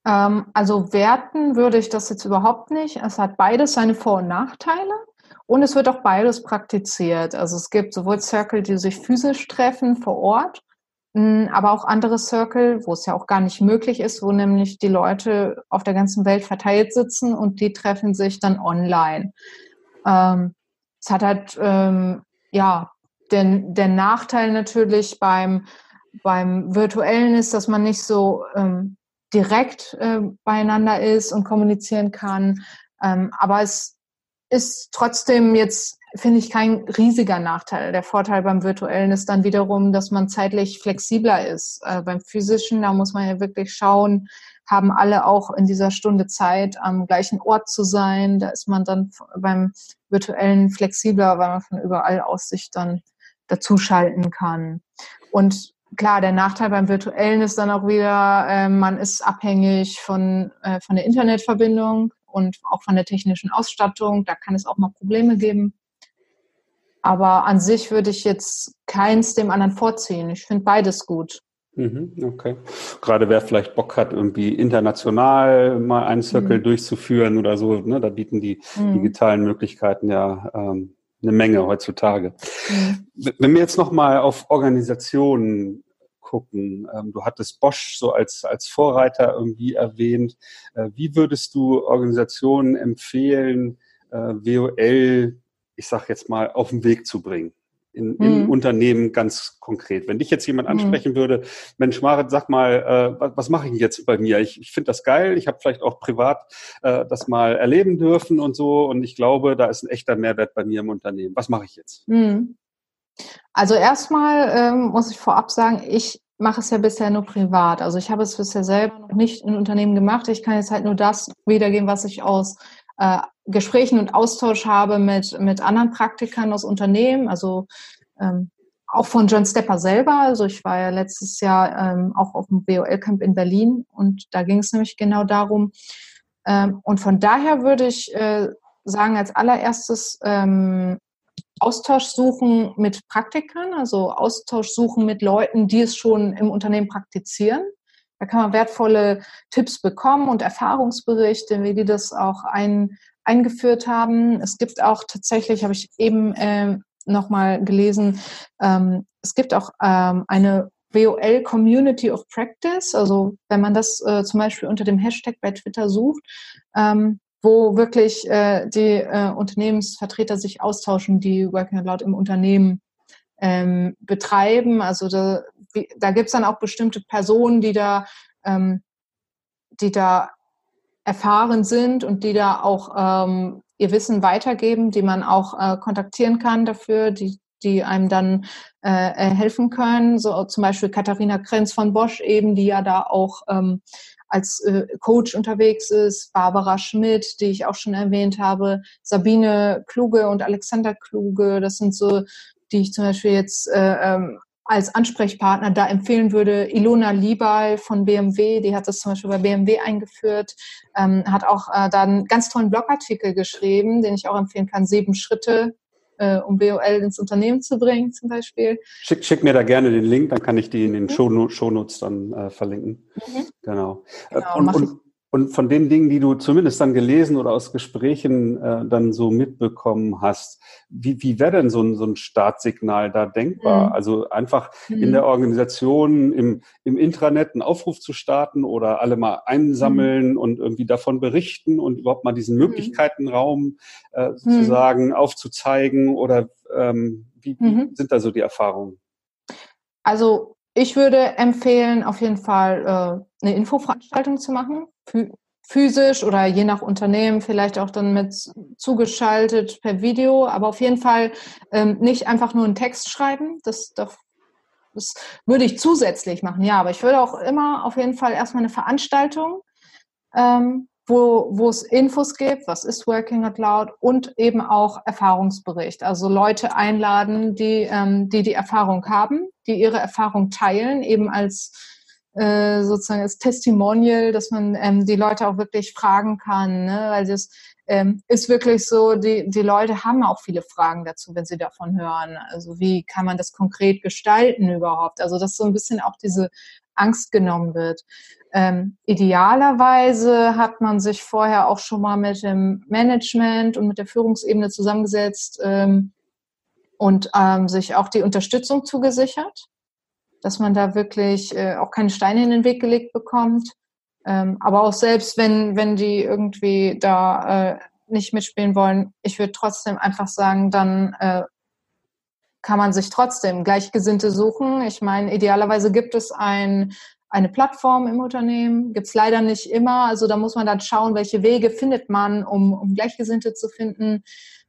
Ähm, also werten würde ich das jetzt überhaupt nicht. Es hat beides seine Vor- und Nachteile. Und es wird auch beides praktiziert. Also es gibt sowohl Circle, die sich physisch treffen vor Ort, aber auch andere Circle, wo es ja auch gar nicht möglich ist, wo nämlich die Leute auf der ganzen Welt verteilt sitzen und die treffen sich dann online. Ähm, es hat halt, ähm, ja, den, der Nachteil natürlich beim, beim Virtuellen ist, dass man nicht so ähm, direkt äh, beieinander ist und kommunizieren kann. Ähm, aber es ist trotzdem jetzt finde ich kein riesiger Nachteil. Der Vorteil beim virtuellen ist dann wiederum, dass man zeitlich flexibler ist. Äh, beim physischen, da muss man ja wirklich schauen, haben alle auch in dieser Stunde Zeit, am gleichen Ort zu sein. Da ist man dann beim virtuellen flexibler, weil man von überall aus sich dann dazuschalten kann. Und klar, der Nachteil beim virtuellen ist dann auch wieder, äh, man ist abhängig von, äh, von der Internetverbindung und auch von der technischen Ausstattung. Da kann es auch mal Probleme geben. Aber an sich würde ich jetzt keins dem anderen vorziehen. Ich finde beides gut. Mhm, okay. Gerade wer vielleicht Bock hat, irgendwie international mal einen Circle mhm. durchzuführen oder so, ne, da bieten die mhm. digitalen Möglichkeiten ja ähm, eine Menge heutzutage. Mhm. Wenn wir jetzt nochmal auf Organisationen gucken, ähm, du hattest Bosch so als, als Vorreiter irgendwie erwähnt. Äh, wie würdest du Organisationen empfehlen, äh, WOL ich sag jetzt mal, auf den Weg zu bringen. In, in mhm. Unternehmen ganz konkret. Wenn dich jetzt jemand mhm. ansprechen mhm. würde, Mensch, Marit, sag mal, äh, was, was mache ich jetzt bei mir? Ich, ich finde das geil, ich habe vielleicht auch privat äh, das mal erleben dürfen und so und ich glaube, da ist ein echter Mehrwert bei mir im Unternehmen. Was mache ich jetzt? Mhm. Also erstmal ähm, muss ich vorab sagen, ich mache es ja bisher nur privat. Also ich habe es bisher selber noch nicht in Unternehmen gemacht. Ich kann jetzt halt nur das wiedergeben, was ich aus äh, Gesprächen und Austausch habe mit, mit anderen Praktikern aus Unternehmen, also ähm, auch von John Stepper selber. Also ich war ja letztes Jahr ähm, auch auf dem BOL-Camp in Berlin und da ging es nämlich genau darum. Ähm, und von daher würde ich äh, sagen, als allererstes ähm, Austausch suchen mit Praktikern, also Austausch suchen mit Leuten, die es schon im Unternehmen praktizieren. Da kann man wertvolle Tipps bekommen und Erfahrungsberichte, wie die das auch ein, eingeführt haben. Es gibt auch tatsächlich, habe ich eben äh, nochmal gelesen, ähm, es gibt auch ähm, eine WOL Community of Practice, also wenn man das äh, zum Beispiel unter dem Hashtag bei Twitter sucht, ähm, wo wirklich äh, die äh, Unternehmensvertreter sich austauschen, die Working Out Loud im Unternehmen ähm, betreiben. Also da, da gibt es dann auch bestimmte Personen, die da, ähm, die da erfahren sind und die da auch ähm, ihr Wissen weitergeben, die man auch äh, kontaktieren kann dafür, die, die einem dann äh, äh helfen können. So zum Beispiel Katharina Krenz von Bosch eben, die ja da auch ähm, als äh, Coach unterwegs ist, Barbara Schmidt, die ich auch schon erwähnt habe, Sabine Kluge und Alexander Kluge, das sind so die ich zum Beispiel jetzt äh, ähm, als Ansprechpartner da empfehlen würde, Ilona Liebal von BMW, die hat das zum Beispiel bei BMW eingeführt, ähm, hat auch äh, da einen ganz tollen Blogartikel geschrieben, den ich auch empfehlen kann, sieben Schritte, äh, um BOL ins Unternehmen zu bringen zum Beispiel. Schick, schick mir da gerne den Link, dann kann ich die in den mhm. Shownotes dann äh, verlinken. Mhm. Genau. genau und, und, und von den Dingen, die du zumindest dann gelesen oder aus Gesprächen äh, dann so mitbekommen hast, wie, wie wäre denn so ein, so ein Startsignal da denkbar? Mhm. Also einfach mhm. in der Organisation, im, im Intranet einen Aufruf zu starten oder alle mal einsammeln mhm. und irgendwie davon berichten und überhaupt mal diesen mhm. Möglichkeitenraum äh, mhm. sozusagen aufzuzeigen oder ähm, wie, wie mhm. sind da so die Erfahrungen? Also ich würde empfehlen, auf jeden Fall äh, eine Infoveranstaltung zu machen physisch oder je nach Unternehmen vielleicht auch dann mit zugeschaltet per Video, aber auf jeden Fall ähm, nicht einfach nur einen Text schreiben. Das, das, das würde ich zusätzlich machen, ja, aber ich würde auch immer auf jeden Fall erstmal eine Veranstaltung ähm, wo, wo es Infos gibt, was ist Working Out Loud und eben auch Erfahrungsbericht. Also Leute einladen, die, ähm, die die Erfahrung haben, die ihre Erfahrung teilen, eben als äh, sozusagen als Testimonial, dass man ähm, die Leute auch wirklich fragen kann, ne? weil das ähm, ist wirklich so, die, die Leute haben auch viele Fragen dazu, wenn sie davon hören. Also wie kann man das konkret gestalten überhaupt? Also dass so ein bisschen auch diese Angst genommen wird. Ähm, idealerweise hat man sich vorher auch schon mal mit dem Management und mit der Führungsebene zusammengesetzt ähm, und ähm, sich auch die Unterstützung zugesichert, dass man da wirklich äh, auch keine Steine in den Weg gelegt bekommt. Ähm, aber auch selbst wenn, wenn die irgendwie da äh, nicht mitspielen wollen, ich würde trotzdem einfach sagen, dann äh, kann man sich trotzdem Gleichgesinnte suchen. Ich meine, idealerweise gibt es ein eine Plattform im Unternehmen. Gibt es leider nicht immer. Also da muss man dann schauen, welche Wege findet man, um, um Gleichgesinnte zu finden.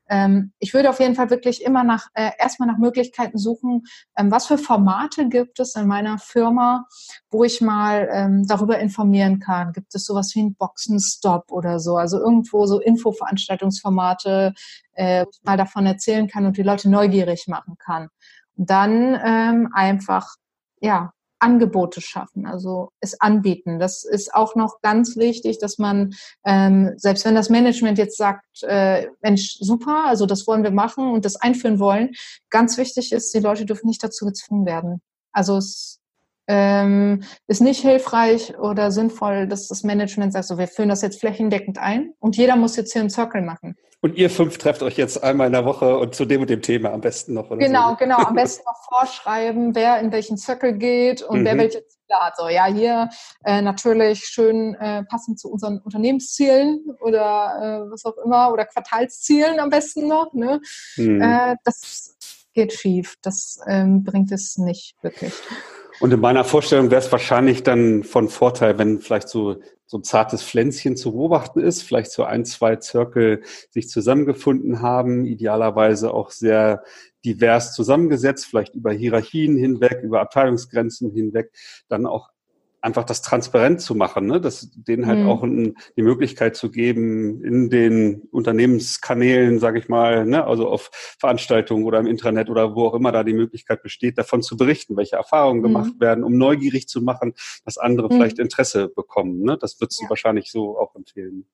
Ähm, ich würde auf jeden Fall wirklich immer nach äh, erstmal nach Möglichkeiten suchen, ähm, was für Formate gibt es in meiner Firma, wo ich mal ähm, darüber informieren kann. Gibt es sowas wie ein Boxenstopp oder so? Also irgendwo so Infoveranstaltungsformate, äh, wo ich mal davon erzählen kann und die Leute neugierig machen kann. Und dann ähm, einfach ja Angebote schaffen, also es anbieten. Das ist auch noch ganz wichtig, dass man, ähm, selbst wenn das Management jetzt sagt, äh, Mensch, super, also das wollen wir machen und das einführen wollen, ganz wichtig ist, die Leute dürfen nicht dazu gezwungen werden. Also es ähm, ist nicht hilfreich oder sinnvoll, dass das Management sagt, so wir führen das jetzt flächendeckend ein und jeder muss jetzt hier einen Circle machen. Und ihr fünf trefft euch jetzt einmal in der Woche und zu dem und dem Thema am besten noch. Oder genau, so. genau. Am besten noch vorschreiben, wer in welchen Circle geht und mhm. wer welche Ziele hat. So, ja, hier äh, natürlich schön äh, passend zu unseren Unternehmenszielen oder äh, was auch immer oder Quartalszielen am besten noch. Ne? Mhm. Äh, das geht schief. Das ähm, bringt es nicht wirklich. Und in meiner Vorstellung wäre es wahrscheinlich dann von Vorteil, wenn vielleicht so, so ein zartes Pflänzchen zu beobachten ist, vielleicht so ein, zwei Zirkel sich zusammengefunden haben, idealerweise auch sehr divers zusammengesetzt, vielleicht über Hierarchien hinweg, über Abteilungsgrenzen hinweg, dann auch einfach das transparent zu machen, ne? dass denen halt mhm. auch ein, die Möglichkeit zu geben, in den Unternehmenskanälen, sage ich mal, ne? also auf Veranstaltungen oder im Intranet oder wo auch immer da die Möglichkeit besteht, davon zu berichten, welche Erfahrungen mhm. gemacht werden, um neugierig zu machen, dass andere mhm. vielleicht Interesse bekommen. Ne? Das würdest ja. du wahrscheinlich so auch empfehlen.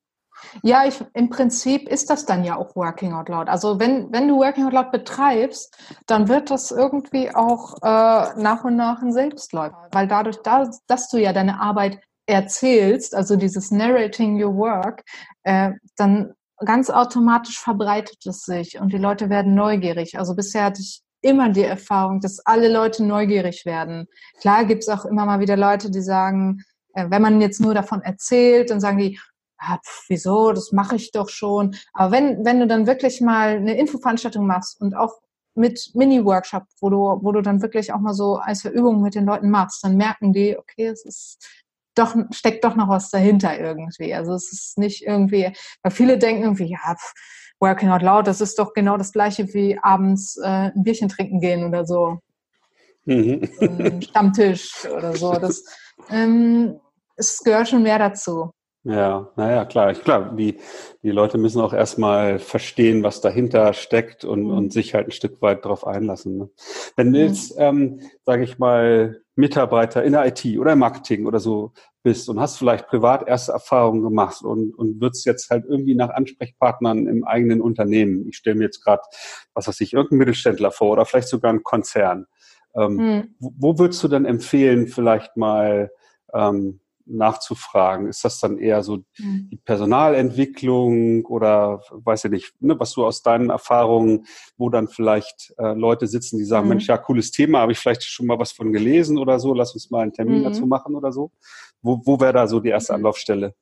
Ja, ich, im Prinzip ist das dann ja auch Working Out Loud. Also wenn, wenn du Working Out Loud betreibst, dann wird das irgendwie auch äh, nach und nach ein Selbstläufer. Weil dadurch, da, dass du ja deine Arbeit erzählst, also dieses Narrating Your Work, äh, dann ganz automatisch verbreitet es sich und die Leute werden neugierig. Also bisher hatte ich immer die Erfahrung, dass alle Leute neugierig werden. Klar gibt es auch immer mal wieder Leute, die sagen, äh, wenn man jetzt nur davon erzählt, dann sagen die, ah, pf, wieso, das mache ich doch schon. Aber wenn, wenn du dann wirklich mal eine Infoveranstaltung machst und auch mit Mini-Workshop, wo du, wo du dann wirklich auch mal so als Übungen mit den Leuten machst, dann merken die, okay, es ist doch, steckt doch noch was dahinter irgendwie. Also es ist nicht irgendwie, weil viele denken irgendwie, ja, pf, Working Out Loud, das ist doch genau das gleiche wie abends äh, ein Bierchen trinken gehen oder so. Mhm. Stammtisch oder so. Das, ähm, es gehört schon mehr dazu. Ja, naja, klar. Klar, die, die Leute müssen auch erstmal verstehen, was dahinter steckt und, mhm. und sich halt ein Stück weit darauf einlassen. Ne? Wenn du mhm. jetzt, ähm, sage ich mal, Mitarbeiter in der IT oder im Marketing oder so bist und hast vielleicht privat erste Erfahrungen gemacht und, und würdest jetzt halt irgendwie nach Ansprechpartnern im eigenen Unternehmen, ich stelle mir jetzt gerade, was weiß ich, irgendeinen Mittelständler vor oder vielleicht sogar einen Konzern. Ähm, mhm. wo, wo würdest du dann empfehlen, vielleicht mal ähm, nachzufragen? Ist das dann eher so mhm. die Personalentwicklung oder weiß ich nicht, ne, was du aus deinen Erfahrungen, wo dann vielleicht äh, Leute sitzen, die sagen, mhm. Mensch, ja, cooles Thema, habe ich vielleicht schon mal was von gelesen oder so, lass uns mal einen Termin mhm. dazu machen oder so. Wo, wo wäre da so die erste mhm. Anlaufstelle?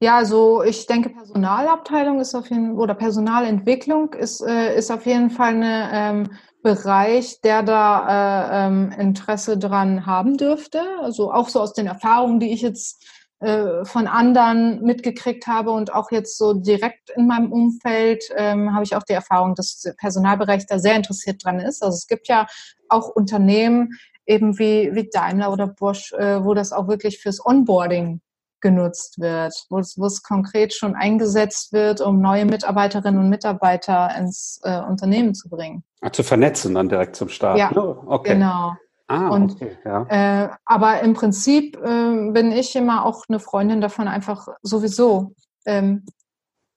Ja, also ich denke, Personalabteilung ist auf jeden oder Personalentwicklung ist, äh, ist auf jeden Fall eine ähm, Bereich, der da äh, ähm, Interesse dran haben dürfte. Also auch so aus den Erfahrungen, die ich jetzt äh, von anderen mitgekriegt habe und auch jetzt so direkt in meinem Umfeld ähm, habe ich auch die Erfahrung, dass der Personalbereich da sehr interessiert dran ist. Also es gibt ja auch Unternehmen eben wie, wie Daimler oder Bosch, äh, wo das auch wirklich fürs Onboarding genutzt wird, wo es, wo es konkret schon eingesetzt wird, um neue Mitarbeiterinnen und Mitarbeiter ins äh, Unternehmen zu bringen. Ach, zu vernetzen dann direkt zum Start. Ja, oh, okay. genau. Ah, und, okay, ja. Äh, aber im Prinzip äh, bin ich immer auch eine Freundin davon, einfach sowieso ähm,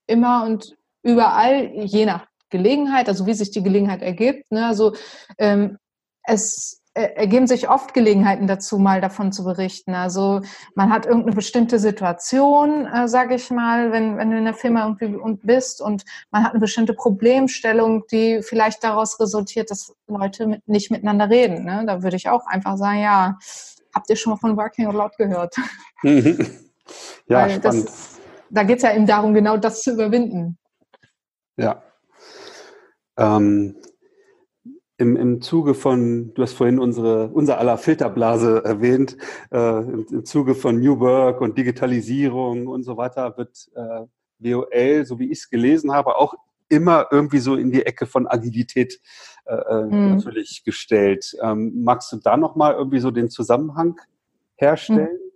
immer und überall, je nach Gelegenheit, also wie sich die Gelegenheit ergibt. Ne? Also ähm, es ergeben sich oft Gelegenheiten dazu, mal davon zu berichten. Also man hat irgendeine bestimmte Situation, äh, sage ich mal, wenn, wenn du in der Firma irgendwie bist und man hat eine bestimmte Problemstellung, die vielleicht daraus resultiert, dass Leute mit, nicht miteinander reden. Ne? Da würde ich auch einfach sagen, ja, habt ihr schon mal von Working Out Loud gehört? Mhm. Ja, Weil spannend. Das, da geht es ja eben darum, genau das zu überwinden. Ja. Ähm, im, im Zuge von, du hast vorhin unsere, unser aller Filterblase erwähnt, äh, im, im, Zuge von New Work und Digitalisierung und so weiter wird äh, WOL, so wie ich es gelesen habe, auch immer irgendwie so in die Ecke von Agilität äh, mhm. natürlich gestellt. Ähm, magst du da nochmal irgendwie so den Zusammenhang herstellen? Mhm.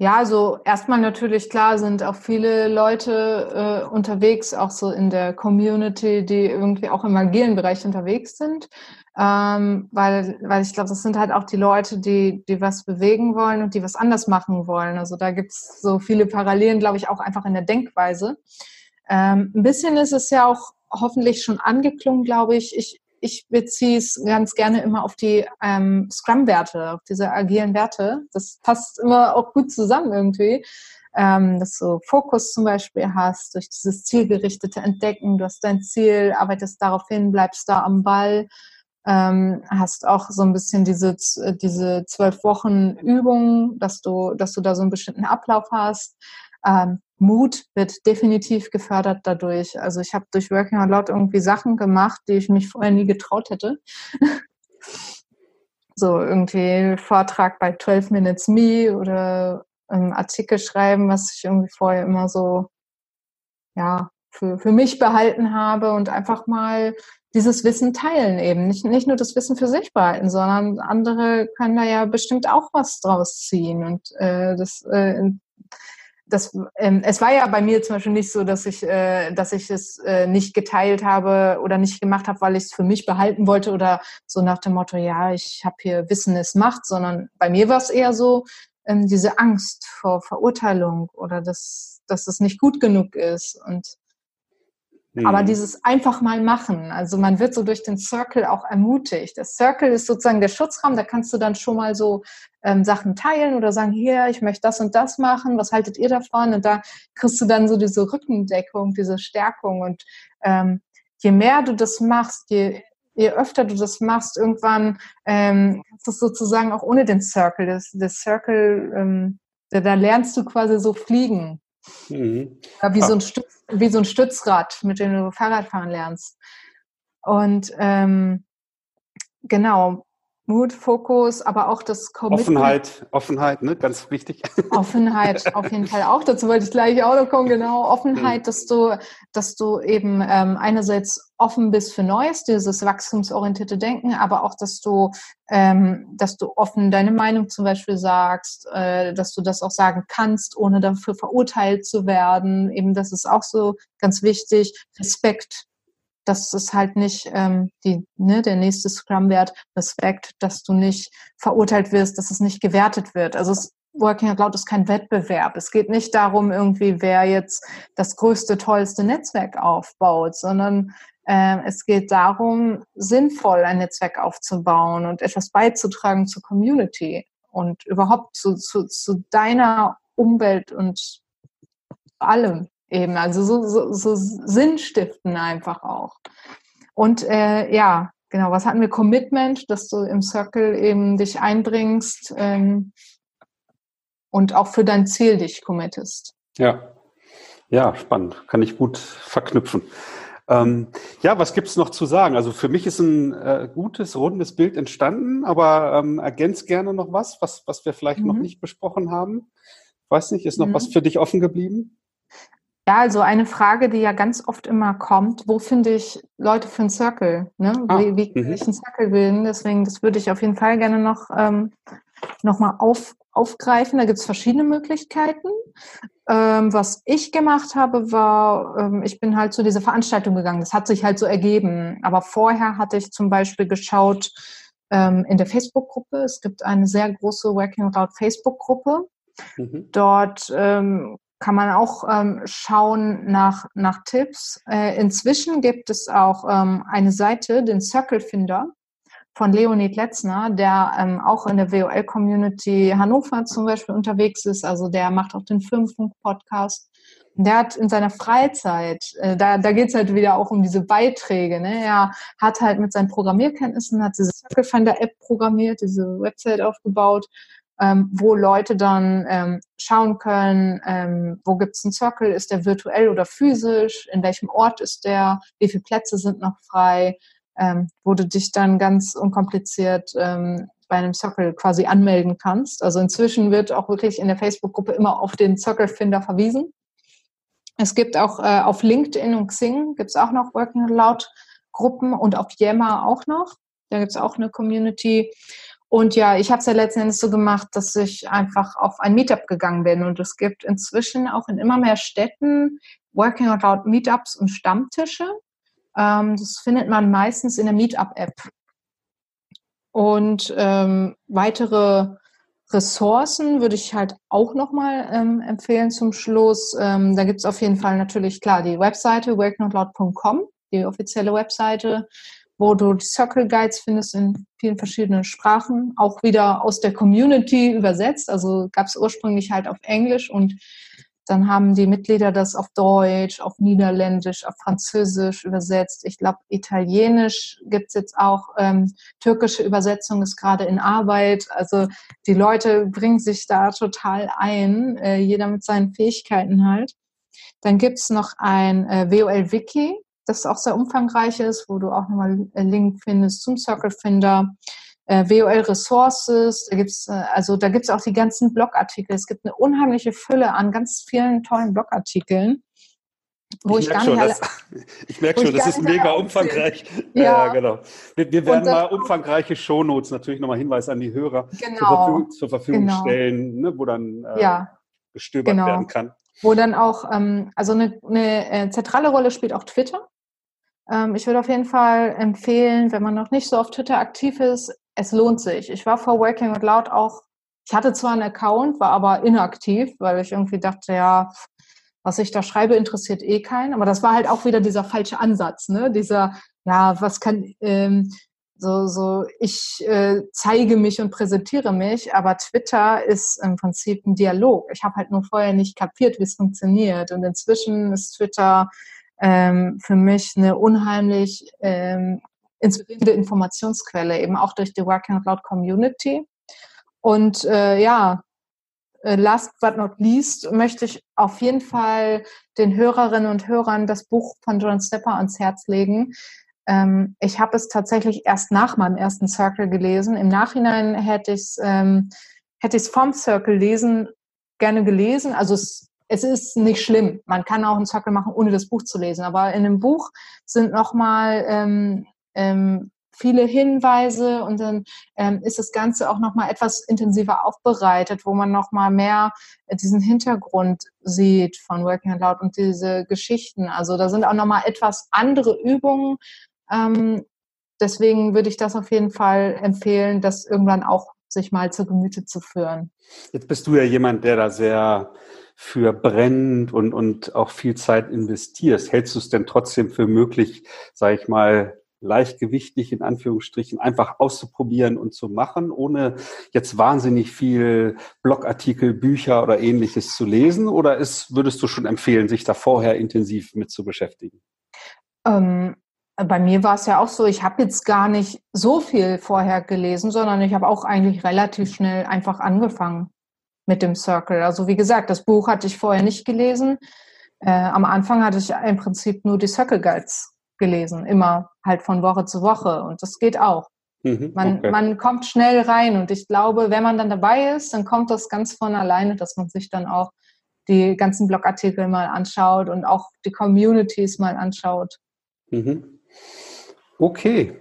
Ja, also erstmal natürlich klar sind auch viele Leute äh, unterwegs, auch so in der Community, die irgendwie auch im agilen Bereich unterwegs sind. Ähm, weil, weil ich glaube, das sind halt auch die Leute, die, die was bewegen wollen und die was anders machen wollen. Also da gibt's so viele Parallelen, glaube ich, auch einfach in der Denkweise. Ähm, ein bisschen ist es ja auch hoffentlich schon angeklungen, glaube ich. Ich ich beziehe es ganz gerne immer auf die ähm, Scrum-Werte, auf diese agilen Werte. Das passt immer auch gut zusammen irgendwie. Ähm, dass du Fokus zum Beispiel hast, durch dieses zielgerichtete Entdecken, du hast dein Ziel, arbeitest darauf hin, bleibst da am Ball, ähm, hast auch so ein bisschen diese, diese zwölf Wochen Übung, dass du, dass du da so einen bestimmten Ablauf hast. Ähm, Mut wird definitiv gefördert dadurch. Also ich habe durch Working Out Loud irgendwie Sachen gemacht, die ich mich vorher nie getraut hätte. so irgendwie Vortrag bei 12 Minutes Me oder ähm, Artikel schreiben, was ich irgendwie vorher immer so ja für, für mich behalten habe und einfach mal dieses Wissen teilen eben. Nicht, nicht nur das Wissen für sich behalten, sondern andere können da ja bestimmt auch was draus ziehen. Und äh, das äh, das, ähm, es war ja bei mir zum Beispiel nicht so, dass ich, äh, dass ich es äh, nicht geteilt habe oder nicht gemacht habe, weil ich es für mich behalten wollte oder so nach dem Motto, ja, ich habe hier Wissen, es macht, sondern bei mir war es eher so, ähm, diese Angst vor Verurteilung oder dass, dass es nicht gut genug ist und Mhm. Aber dieses einfach mal machen, also man wird so durch den Circle auch ermutigt. Der Circle ist sozusagen der Schutzraum, da kannst du dann schon mal so ähm, Sachen teilen oder sagen, hier, ich möchte das und das machen, was haltet ihr davon? Und da kriegst du dann so diese Rückendeckung, diese Stärkung. Und ähm, je mehr du das machst, je, je öfter du das machst, irgendwann ähm, kannst du sozusagen auch ohne den Circle. Das, das Circle, ähm, da, da lernst du quasi so fliegen. Mhm. Wie, so ein Stütz, wie so ein Stützrad, mit dem du Fahrrad fahren lernst. Und ähm, genau, Mut, Fokus, aber auch das Commitment. Offenheit, Offenheit, ne? ganz wichtig. Offenheit, auf jeden Fall auch. Dazu wollte ich gleich auch noch kommen, genau. Offenheit, dass du, dass du eben ähm, einerseits offen bist für Neues, dieses wachstumsorientierte Denken, aber auch, dass du, ähm, dass du offen deine Meinung zum Beispiel sagst, äh, dass du das auch sagen kannst, ohne dafür verurteilt zu werden. Eben, das ist auch so ganz wichtig. Respekt dass es halt nicht ähm, die, ne, der nächste Scrum-Wert, Respekt, dass du nicht verurteilt wirst, dass es nicht gewertet wird. Also es, Working Out Loud ist kein Wettbewerb. Es geht nicht darum, irgendwie, wer jetzt das größte, tollste Netzwerk aufbaut, sondern äh, es geht darum, sinnvoll ein Netzwerk aufzubauen und etwas beizutragen zur Community und überhaupt zu, zu, zu deiner Umwelt und allem eben, also so, so, so Sinnstiften einfach auch. Und äh, ja, genau, was hatten wir? Commitment, dass du im Circle eben dich einbringst ähm, und auch für dein Ziel dich committest. Ja, ja, spannend. Kann ich gut verknüpfen. Ähm, ja, was gibt's noch zu sagen? Also für mich ist ein äh, gutes, rundes Bild entstanden, aber ähm, ergänzt gerne noch was, was, was wir vielleicht mhm. noch nicht besprochen haben. Weiß nicht, ist noch mhm. was für dich offen geblieben? Ja, also eine Frage, die ja ganz oft immer kommt, wo finde ich Leute für einen Circle? Ne? Ah, wie, wie kann mhm. ich einen Circle bilden? Deswegen, das würde ich auf jeden Fall gerne noch ähm, nochmal auf, aufgreifen. Da gibt es verschiedene Möglichkeiten. Ähm, was ich gemacht habe, war, ähm, ich bin halt zu dieser Veranstaltung gegangen. Das hat sich halt so ergeben. Aber vorher hatte ich zum Beispiel geschaut ähm, in der Facebook-Gruppe. Es gibt eine sehr große Working Out Facebook-Gruppe. Mhm. Dort ähm, kann man auch ähm, schauen nach, nach Tipps. Äh, inzwischen gibt es auch ähm, eine Seite, den Circle Finder von Leonid Letzner, der ähm, auch in der WOL-Community Hannover zum Beispiel unterwegs ist. Also der macht auch den Firmenfunk-Podcast. Der hat in seiner Freizeit, äh, da, da geht es halt wieder auch um diese Beiträge. Ne? Er hat halt mit seinen Programmierkenntnissen, hat diese Circle Finder App programmiert, diese Website aufgebaut ähm, wo Leute dann ähm, schauen können, ähm, wo gibt es einen Circle, ist der virtuell oder physisch, in welchem Ort ist der, wie viele Plätze sind noch frei, ähm, wo du dich dann ganz unkompliziert ähm, bei einem Circle quasi anmelden kannst. Also inzwischen wird auch wirklich in der Facebook-Gruppe immer auf den Circle-Finder verwiesen. Es gibt auch äh, auf LinkedIn und Xing gibt es auch noch Working Loud Gruppen und auf Yammer auch noch. Da gibt es auch eine Community. Und ja, ich habe es ja letzten Endes so gemacht, dass ich einfach auf ein Meetup gegangen bin. Und es gibt inzwischen auch in immer mehr Städten Working Out Loud Meetups und Stammtische. Ähm, das findet man meistens in der Meetup-App. Und ähm, weitere Ressourcen würde ich halt auch nochmal ähm, empfehlen zum Schluss. Ähm, da gibt es auf jeden Fall natürlich klar die Webseite workingoutloud.com, die offizielle Webseite wo du Circle Guides findest in vielen verschiedenen Sprachen, auch wieder aus der Community übersetzt. Also gab es ursprünglich halt auf Englisch und dann haben die Mitglieder das auf Deutsch, auf Niederländisch, auf Französisch übersetzt. Ich glaube, Italienisch gibt's jetzt auch. Ähm, türkische Übersetzung ist gerade in Arbeit. Also die Leute bringen sich da total ein, äh, jeder mit seinen Fähigkeiten halt. Dann gibt's noch ein äh, WOL-Wiki, das auch sehr umfangreich ist, wo du auch nochmal einen Link findest zum Circle Finder. Äh, WOL Resources, da gibt's äh, also da gibt's auch die ganzen Blogartikel. Es gibt eine unheimliche Fülle an ganz vielen tollen Blogartikeln. Wo ich, ich merke schon, das, ich merke schon, das ist mega umfangreich. Ja, ja genau. Wir, wir werden mal umfangreiche Shownotes, natürlich nochmal Hinweis an die Hörer genau, zur Verfügung, zur Verfügung genau. stellen, ne, wo dann äh, ja, gestöbert genau. werden kann. Wo dann auch, ähm, also eine, eine äh, zentrale Rolle spielt auch Twitter. Ähm, ich würde auf jeden Fall empfehlen, wenn man noch nicht so auf Twitter aktiv ist, es lohnt sich. Ich war vor Working Out Loud auch, ich hatte zwar einen Account, war aber inaktiv, weil ich irgendwie dachte, ja, was ich da schreibe, interessiert eh keinen. Aber das war halt auch wieder dieser falsche Ansatz, ne? Dieser, ja, was kann, ähm, so, so, ich äh, zeige mich und präsentiere mich, aber Twitter ist im Prinzip ein Dialog. Ich habe halt nur vorher nicht kapiert, wie es funktioniert. Und inzwischen ist Twitter ähm, für mich eine unheimlich ähm, inspirierende Informationsquelle, eben auch durch die Working Cloud Community. Und äh, ja, äh, last but not least möchte ich auf jeden Fall den Hörerinnen und Hörern das Buch von John Stepper ans Herz legen. Ähm, ich habe es tatsächlich erst nach meinem ersten Circle gelesen. Im Nachhinein hätte ich es ähm, hätte ich es vom Circle lesen gerne gelesen. Also es es ist nicht schlimm. Man kann auch einen Circle machen, ohne das Buch zu lesen. Aber in dem Buch sind nochmal ähm, ähm, viele Hinweise und dann ähm, ist das Ganze auch nochmal etwas intensiver aufbereitet, wo man nochmal mehr diesen Hintergrund sieht von Working Out Loud und diese Geschichten. Also da sind auch nochmal etwas andere Übungen. Ähm, deswegen würde ich das auf jeden Fall empfehlen, das irgendwann auch sich mal zu Gemüte zu führen. Jetzt bist du ja jemand, der da sehr für brennt und, und auch viel Zeit investierst. Hältst du es denn trotzdem für möglich, sage ich mal, leichtgewichtig in Anführungsstrichen einfach auszuprobieren und zu machen, ohne jetzt wahnsinnig viel Blogartikel, Bücher oder ähnliches zu lesen? Oder ist, würdest du schon empfehlen, sich da vorher intensiv mit zu beschäftigen? Ähm, bei mir war es ja auch so, ich habe jetzt gar nicht so viel vorher gelesen, sondern ich habe auch eigentlich relativ schnell einfach angefangen mit dem Circle. Also wie gesagt, das Buch hatte ich vorher nicht gelesen. Äh, am Anfang hatte ich im Prinzip nur die Circle Guides gelesen, immer halt von Woche zu Woche. Und das geht auch. Mhm, man, okay. man kommt schnell rein und ich glaube, wenn man dann dabei ist, dann kommt das ganz von alleine, dass man sich dann auch die ganzen Blogartikel mal anschaut und auch die Communities mal anschaut. Mhm. Okay.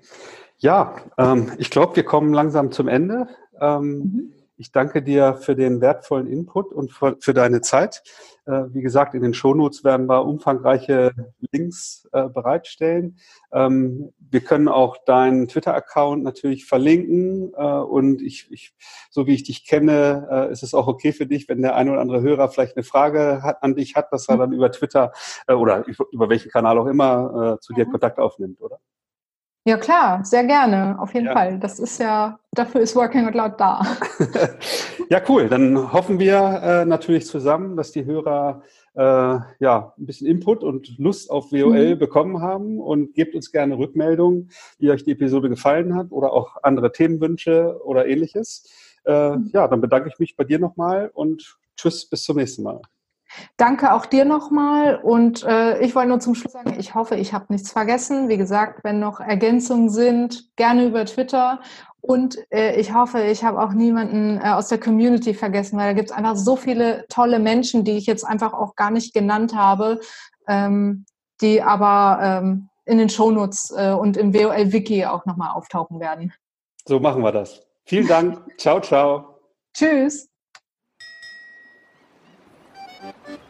Ja, ähm, ich glaube, wir kommen langsam zum Ende. Ähm, mhm. Ich danke dir für den wertvollen Input und für, deine Zeit. Äh, wie gesagt, in den Shownotes werden wir umfangreiche Links äh, bereitstellen. Ähm, wir können auch deinen Twitter-Account natürlich verlinken äh, und ich, ich, so wie ich dich kenne, ist es auch okay für dich, wenn der ein oder andere Hörer vielleicht eine Frage hat, an dich hat, dass er dann über Twitter oder über welchen Kanal auch immer zu dir mhm. Kontakt aufnimmt, oder? Ja klar, sehr gerne, auf jeden ja. Fall. Das ist ja, dafür ist Working Out Loud da. ja, cool. Dann hoffen wir äh, natürlich zusammen, dass die Hörer äh, ja ein bisschen Input und Lust auf WOL mhm. bekommen haben und gebt uns gerne Rückmeldungen, wie euch die Episode gefallen hat oder auch andere Themenwünsche oder ähnliches. Äh, mhm. Ja, dann bedanke ich mich bei dir nochmal und tschüss, bis zum nächsten Mal. Danke auch dir nochmal und äh, ich wollte nur zum Schluss sagen, ich hoffe, ich habe nichts vergessen. Wie gesagt, wenn noch Ergänzungen sind, gerne über Twitter und äh, ich hoffe, ich habe auch niemanden äh, aus der Community vergessen, weil da gibt es einfach so viele tolle Menschen, die ich jetzt einfach auch gar nicht genannt habe, ähm, die aber ähm, in den Shownotes äh, und im WOL-Wiki auch nochmal auftauchen werden. So machen wir das. Vielen Dank. ciao, ciao. Tschüss.